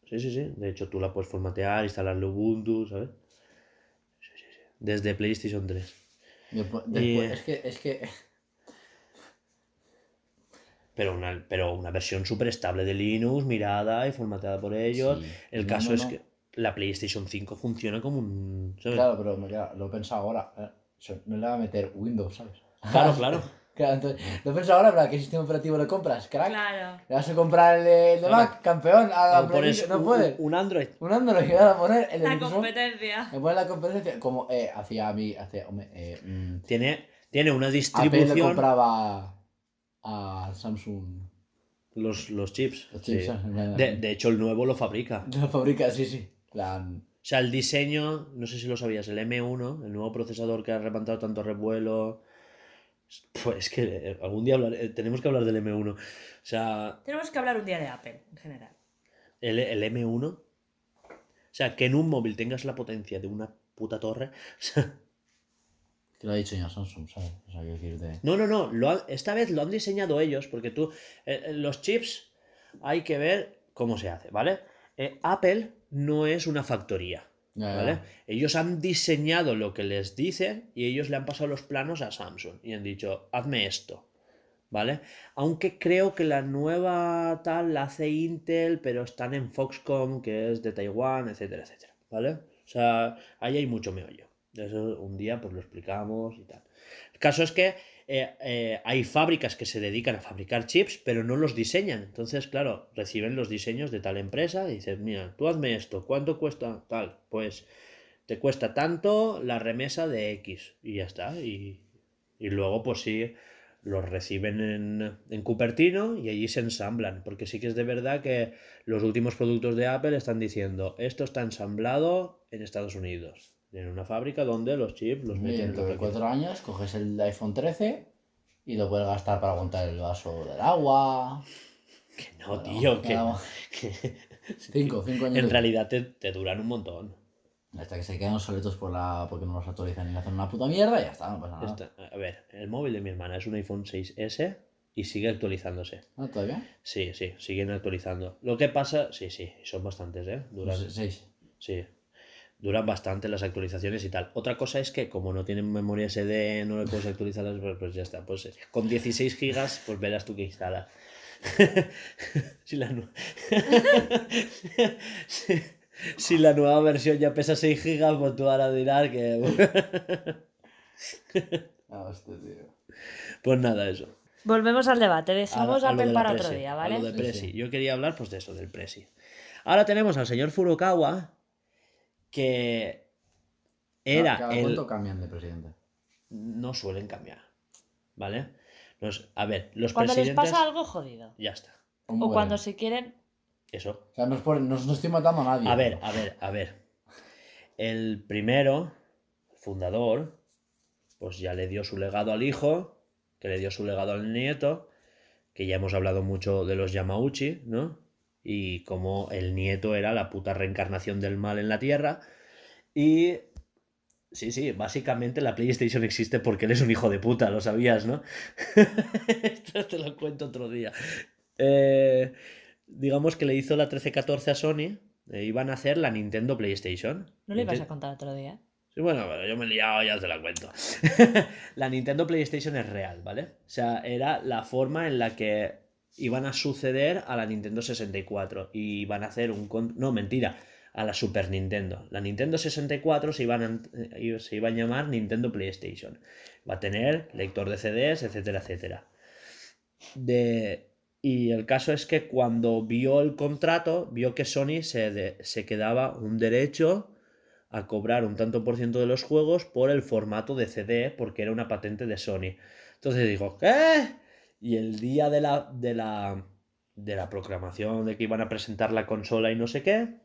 S1: Sí, sí, sí. De hecho, tú la puedes formatear, instalarle Ubuntu, ¿sabes? Sí, sí, sí. Desde PlayStation 3.
S2: Después,
S1: Y,
S2: después- es que, es que
S1: Pero una, pero una versión súper estable de Linux, mirada y formateada por ellos.
S2: Sí.
S1: El
S2: No,
S1: caso
S2: no,
S1: es que la PlayStation 5 funciona como un... ¿sabes?
S2: Claro, pero me queda- lo he pensado ahora. eh, no le va a meter Windows, ¿sabes?
S1: Claro, claro.
S2: Claro, entonces, lo pienso ahora, ¿para qué sistema operativo le compras? Crack.
S3: Claro.
S2: ¿Le vas a comprar el de, el de
S1: Ahora,
S2: Mac, campeón? A la
S1: pones
S2: PlayStation? no
S1: un,
S2: puedes.
S1: un Android.
S2: Un Android, y ahora poner el de
S3: La
S2: Microsoft.
S3: competencia.
S2: Me pone la competencia. Como eh, hacía a mí, hacía, hombre, eh, mm,
S1: Tiene, tiene una
S2: Apple le
S1: distribución.
S2: compraba a Samsung
S1: Los, los chips.
S2: los chips.
S1: sí.
S2: ¿sabes?
S1: De, de hecho, el nuevo lo fabrica.
S2: De la fábrica, sí, sí. Plan,
S1: O sea, el diseño, no sé si lo sabías, el M1, el nuevo procesador que ha levantado tanto revuelo. Pues que eh, algún día hablar- eh, tenemos que hablar del M1. O sea,
S3: Tenemos que hablar un día de Apple, en general.
S1: el, el M1. O sea, que en un móvil tengas la potencia de una puta torre. o sea,
S2: que lo ha dicho ya Samsung, ¿sabes? O sea, decirte.
S1: no, no, no. Lo han- esta vez lo han diseñado ellos, porque tú. eh, eh, los chips hay que ver cómo se hace, ¿vale? Eh, Apple no es una factoría. ¿Vale? Ellos han diseñado lo que les dicen y ellos le han pasado los planos a Samsung y han dicho, hazme esto. ¿Vale? Aunque creo que la nueva tal la hace Intel, pero están en Foxconn, que es de Taiwán, etcétera, etcétera. ¿Vale? O sea, ahí hay mucho meollo. Eso un día pues lo explicamos y tal. El caso es que eh, eh, hay fábricas que se dedican a fabricar chips, pero no los diseñan. Entonces, claro, reciben los diseños de tal empresa y dicen, mira, tú hazme esto, ¿cuánto cuesta tal? Pues te cuesta tanto la remesa de X y ya está. Y, luego, pues sí, los reciben en, en Cupertino y allí se ensamblan. Porque sí que es de verdad que los últimos productos de Apple están diciendo, esto está ensamblado en Estados Unidos. En una fábrica donde los chips los meten en
S2: dentro de cuatro años coges el iPhone 13 y lo puedes gastar para aguantar el vaso del agua.
S1: Que no, tío, que, que
S2: Cinco, cinco años.
S1: en realidad te, te duran un montón.
S2: Hasta que se quedan obsoletos por la... porque no los actualizan y le hacen una puta mierda y ya está, no pasa nada.
S1: A ver, el móvil de mi hermana es un iPhone 6S y sigue actualizándose.
S2: ¿No? ¿Todavía?
S1: Sí, sí, siguen actualizando. Lo que pasa, sí, sí, son bastantes, ¿eh? Duran,
S2: Pues seis.
S1: sí, duran bastante las actualizaciones y tal. Otra cosa es que como no tienen memoria SD, no le puedes actualizar las, pues, pues ya está. Pues eh, con 16 gigas, pues verás tú que instalas. si, la nu- si, si la nueva versión ya pesa 6 gigas, pues tú ahora dirás que...
S2: Ah, hostia, tío.
S1: pues nada, eso.
S3: Volvemos al debate. Dejamos
S1: A- a
S3: Apple
S1: de
S3: para otro
S1: Presi,
S3: día,
S1: a
S3: ¿vale?
S1: lo de
S2: Sí,
S1: Presi.
S2: sí.
S1: Yo quería hablar pues de eso, del Presi. Ahora tenemos al señor Furukawa, que era
S2: ¿Cada
S1: el...
S2: cuánto cambian de presidente?
S1: No suelen cambiar, ¿vale? Los- a ver, los
S3: Cuando les
S1: presidentes...
S3: pasa algo jodido.
S1: Ya está,
S2: ¿Cómo
S3: O cuando se quieren.
S1: eso.
S2: O sea, no, es por- no, no estoy matando a nadie.
S1: A ver, a ver, a ver. El primero, fundador, pues ya le dio su legado al hijo, que le dio su legado al nieto, que ya hemos hablado mucho de los Yamauchi, ¿no? Y como el nieto era la puta reencarnación del mal en la Tierra. Y... Sí, sí, básicamente la PlayStation existe porque él es un hijo de puta, lo sabías, ¿no? Esto te lo cuento otro día. Eh, digamos que le hizo la 1314 a Sony. e iban a hacer la Nintendo PlayStation.
S3: No le ibas a contar otro día.
S1: Sí, bueno, pero yo me he liado, ya te la cuento. la Nintendo PlayStation es real, ¿vale? O sea, era la forma en la que iban a suceder a la Nintendo 64 y iban a hacer un... No, mentira, a la Super Nintendo. La Nintendo 64 se, iban a- eh, se iba a llamar Nintendo PlayStation. Va a tener lector de CDs, etcétera, etcétera. De... Y el caso es que cuando vio el contrato, vio que Sony se, se quedaba un derecho a cobrar un tanto por ciento de los juegos por el formato de CD, porque era una patente de Sony. Entonces dijo, ¿qué? Y el día de la, de la, de la proclamación de que iban a presentar la consola y no sé qué,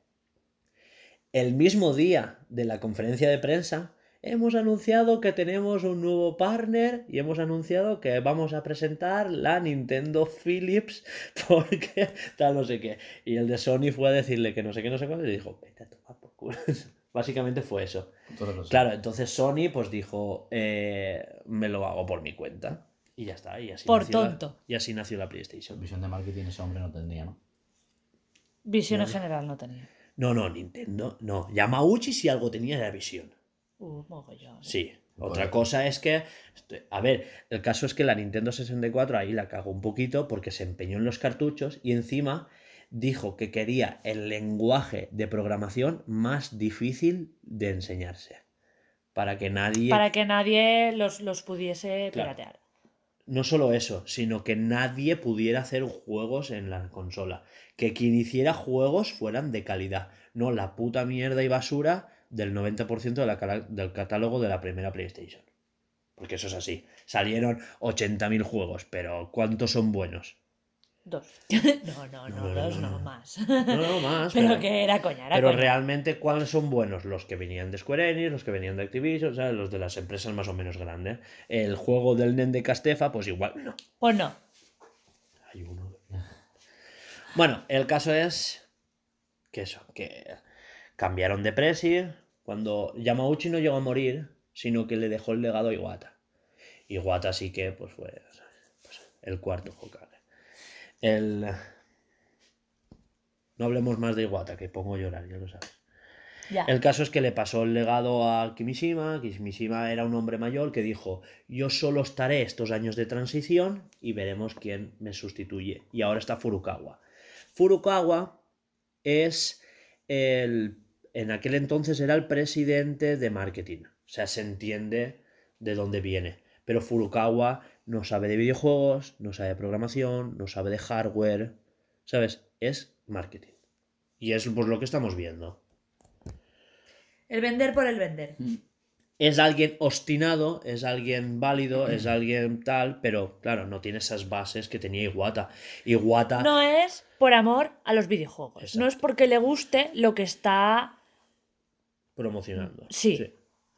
S1: el mismo día de la conferencia de prensa, hemos anunciado que tenemos un nuevo partner y hemos anunciado que vamos a presentar la Nintendo Philips porque tal no sé qué. Y el de Sony fue a decirle que no sé qué, no sé cuándo y le dijo, vete a tomar por culo. Básicamente fue eso. Claro, entonces Sony pues dijo, eh, me lo hago por mi cuenta. Y ya está. Y así
S3: Por
S1: nació la-
S3: tonto.
S1: y así nació la PlayStation.
S2: Visión de marketing ese hombre no tendría, ¿no?
S3: Visión en general no tenía.
S1: No, no, Nintendo, no. Yamauchi si algo tenía era visión.
S3: Uh, mogollón.
S1: Sí.
S2: Bueno.
S1: Otra cosa es que, este, a ver, el caso es que la Nintendo 64 ahí la cagó un poquito porque se empeñó en los cartuchos y encima dijo que quería el lenguaje de programación más difícil de enseñarse. Para que nadie...
S3: Para que nadie los, los pudiese
S1: Claro.
S3: piratear.
S1: No solo eso, sino que nadie pudiera hacer juegos en la consola. Que quien hiciera juegos fueran de calidad, no la puta mierda y basura del 90% de del catálogo de la primera PlayStation. Porque eso es así. Salieron 80.000 juegos, pero ¿cuántos son buenos?
S3: Dos. No, no, no,
S1: No, no,
S3: dos
S1: no,
S3: no,
S1: no.
S3: más.
S1: No, no, más.
S3: Pero que era coña, era
S1: Pero
S3: coña.
S1: realmente, ¿cuáles son buenos? Los que venían de Square Enix, los que venían de Activision, ¿sabes? los de las empresas más o menos grandes. El juego del Nen de Castefa, pues igual no.
S3: Pues no.
S1: Hay uno. Bueno, el caso es que eso, que cambiaron de presi cuando Yamauchi no llegó a morir, sino que le dejó el legado a Iwata. Iwata sí que pues fue pues, el cuarto Hokage. El... No hablemos más de Iwata, que pongo a llorar, ya lo sabes.
S3: Ya.
S1: El caso es que le pasó el legado a Kimishima. Kimishima era un hombre mayor que dijo: Yo solo estaré estos años de transición y veremos quién me sustituye. Y ahora está Furukawa. Furukawa es el. En aquel entonces era el presidente de marketing. O sea, se entiende de dónde viene. Pero Furukawa no sabe de videojuegos, no sabe de programación, no sabe de hardware. ¿Sabes? Es marketing. Y es pues, lo que estamos viendo.
S3: El vender por el vender.
S1: es alguien obstinado, es alguien válido, es alguien tal, pero claro, no tiene esas bases que tenía Iwata. Iwata,
S3: No es por amor a los videojuegos.
S1: Exacto.
S3: No es porque le guste lo que está.
S1: promocionando.
S3: Sí.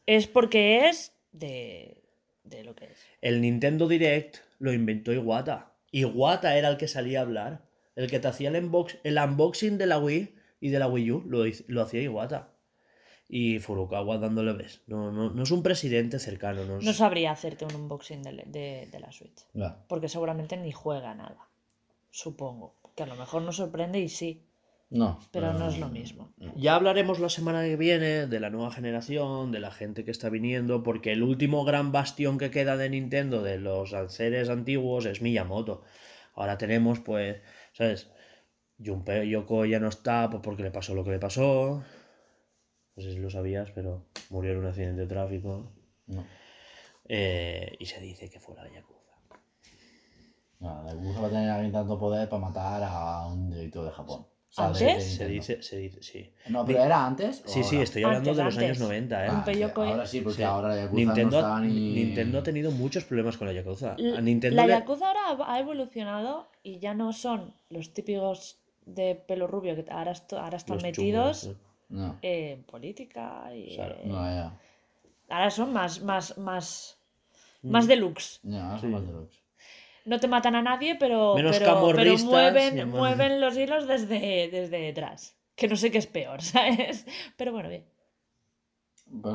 S3: Es porque es de, de lo que es.
S1: El Nintendo Direct lo inventó Iwata. Iwata era el que salía a hablar. El que te hacía el, unbox- el unboxing de la Wii y de la Wii U lo, lo hacía Iwata. Y Furukawa dándole ves. No, no, no es un presidente cercano. No es-
S3: No sabría hacerte un unboxing de, de- de la Switch. Porque seguramente ni juega nada. Supongo. Que a lo mejor nos sorprende y sí.
S2: No.
S3: Pero no es lo mismo.
S1: Ya hablaremos la semana que viene de la nueva generación, de la gente que está viniendo, porque el último gran bastión que queda de Nintendo, de los alceres antiguos, es Miyamoto. Ahora tenemos, pues, ¿sabes? Junpei Yoko ya no está pues, porque le pasó lo que le pasó. No sé si lo sabías, pero murió en un accidente de tráfico.
S2: No.
S1: Eh, y se dice que fue la Yakuza.
S2: No, la Yakuza va a tener alguien tanto poder para matar a un director de Japón.
S3: ¿Antes?
S1: Se dice, se dice, sí.
S2: No, pero ¿era antes?
S1: Sí, sí,
S2: ahora?
S1: estoy hablando
S3: Antes,
S1: de los años
S3: antes.
S1: 90, ¿eh?
S2: Ah, Ahora sí, porque
S1: Sí.
S2: ahora la Yakuza
S1: Nintendo,
S2: no está ni...
S1: Nintendo ha tenido muchos problemas con la Yakuza.
S3: L-
S1: A Nintendo
S3: la
S1: le-
S3: Yakuza ahora ha evolucionado y ya no son los típicos de pelo rubio que ahora, están
S1: los
S3: metidos
S1: chungos,
S2: No,
S3: en política y
S1: Claro.
S3: eh,
S2: no, ya.
S3: ahora son más más más
S1: Mm.
S3: más deluxe.
S2: Ya, ahora
S1: Sí.
S2: son más deluxe.
S3: No te matan a nadie, pero
S1: Menos
S3: pero, mueven mueven los hilos desde desde detrás. Que no sé qué es peor, ¿sabes? Pero bueno, bien.
S2: Pues,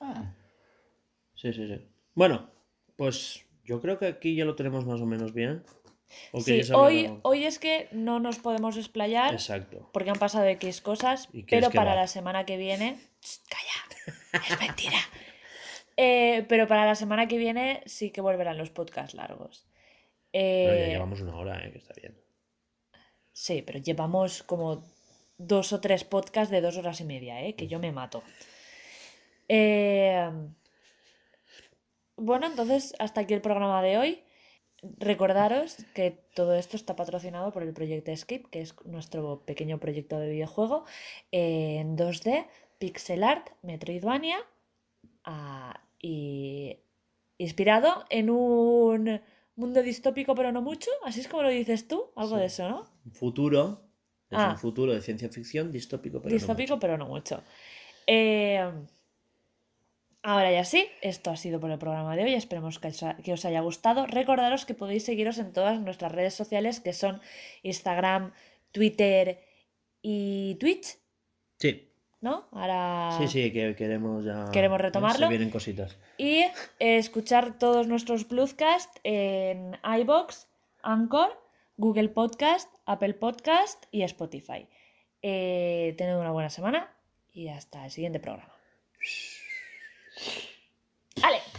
S2: ah,
S1: Sí, sí, sí. Bueno, pues yo creo que aquí ya lo tenemos más o menos bien. ¿O
S3: Sí, hoy,
S1: algo?
S3: hoy es que no nos podemos explayar
S1: Exacto.
S3: porque han pasado X cosas,
S1: ¿Y qué es
S3: pero para
S1: va?
S3: la semana que viene... ¡Shh, ¡Calla! Es mentira. Eh, pero para la semana que viene sí que volverán los podcasts largos.
S1: Pero ya
S3: Eh,
S1: llevamos una hora, ¿eh? que está bien.
S3: Sí, pero llevamos como dos o tres podcasts de dos horas y media, ¿eh? que yo me mato. Eh, Bueno, entonces hasta aquí el programa de hoy. Recordaros que todo esto está patrocinado por el proyecto Escape, que es nuestro pequeño proyecto de videojuego eh, en 2D, pixel art, Metroidvania, y inspirado en un mundo distópico pero no mucho, así es como lo dices tú, algo
S1: Sí.
S3: de eso, ¿no?
S1: Futuro. Es
S3: Ah.
S1: un futuro de ciencia ficción distópico, pero no
S3: distópico,
S1: mucho.
S3: pero no mucho. Eh, ahora ya sí, esto ha sido por el programa de hoy. Esperemos que os, ha- que os haya gustado. Recordaros que podéis seguiros en todas nuestras redes sociales, que son Instagram, Twitter y Twitch,
S1: Sí,
S3: ¿no? Ahora.
S1: sí, sí, que queremos ya.
S3: Queremos
S1: ¿eh?
S3: retomarlo.
S1: Se vienen cositas.
S3: Y eh, escuchar todos nuestros Bluescast en iBox, Anchor, Google Podcast, Apple Podcast y Spotify. Eh, tened una buena semana y hasta el siguiente programa. ¡Ale!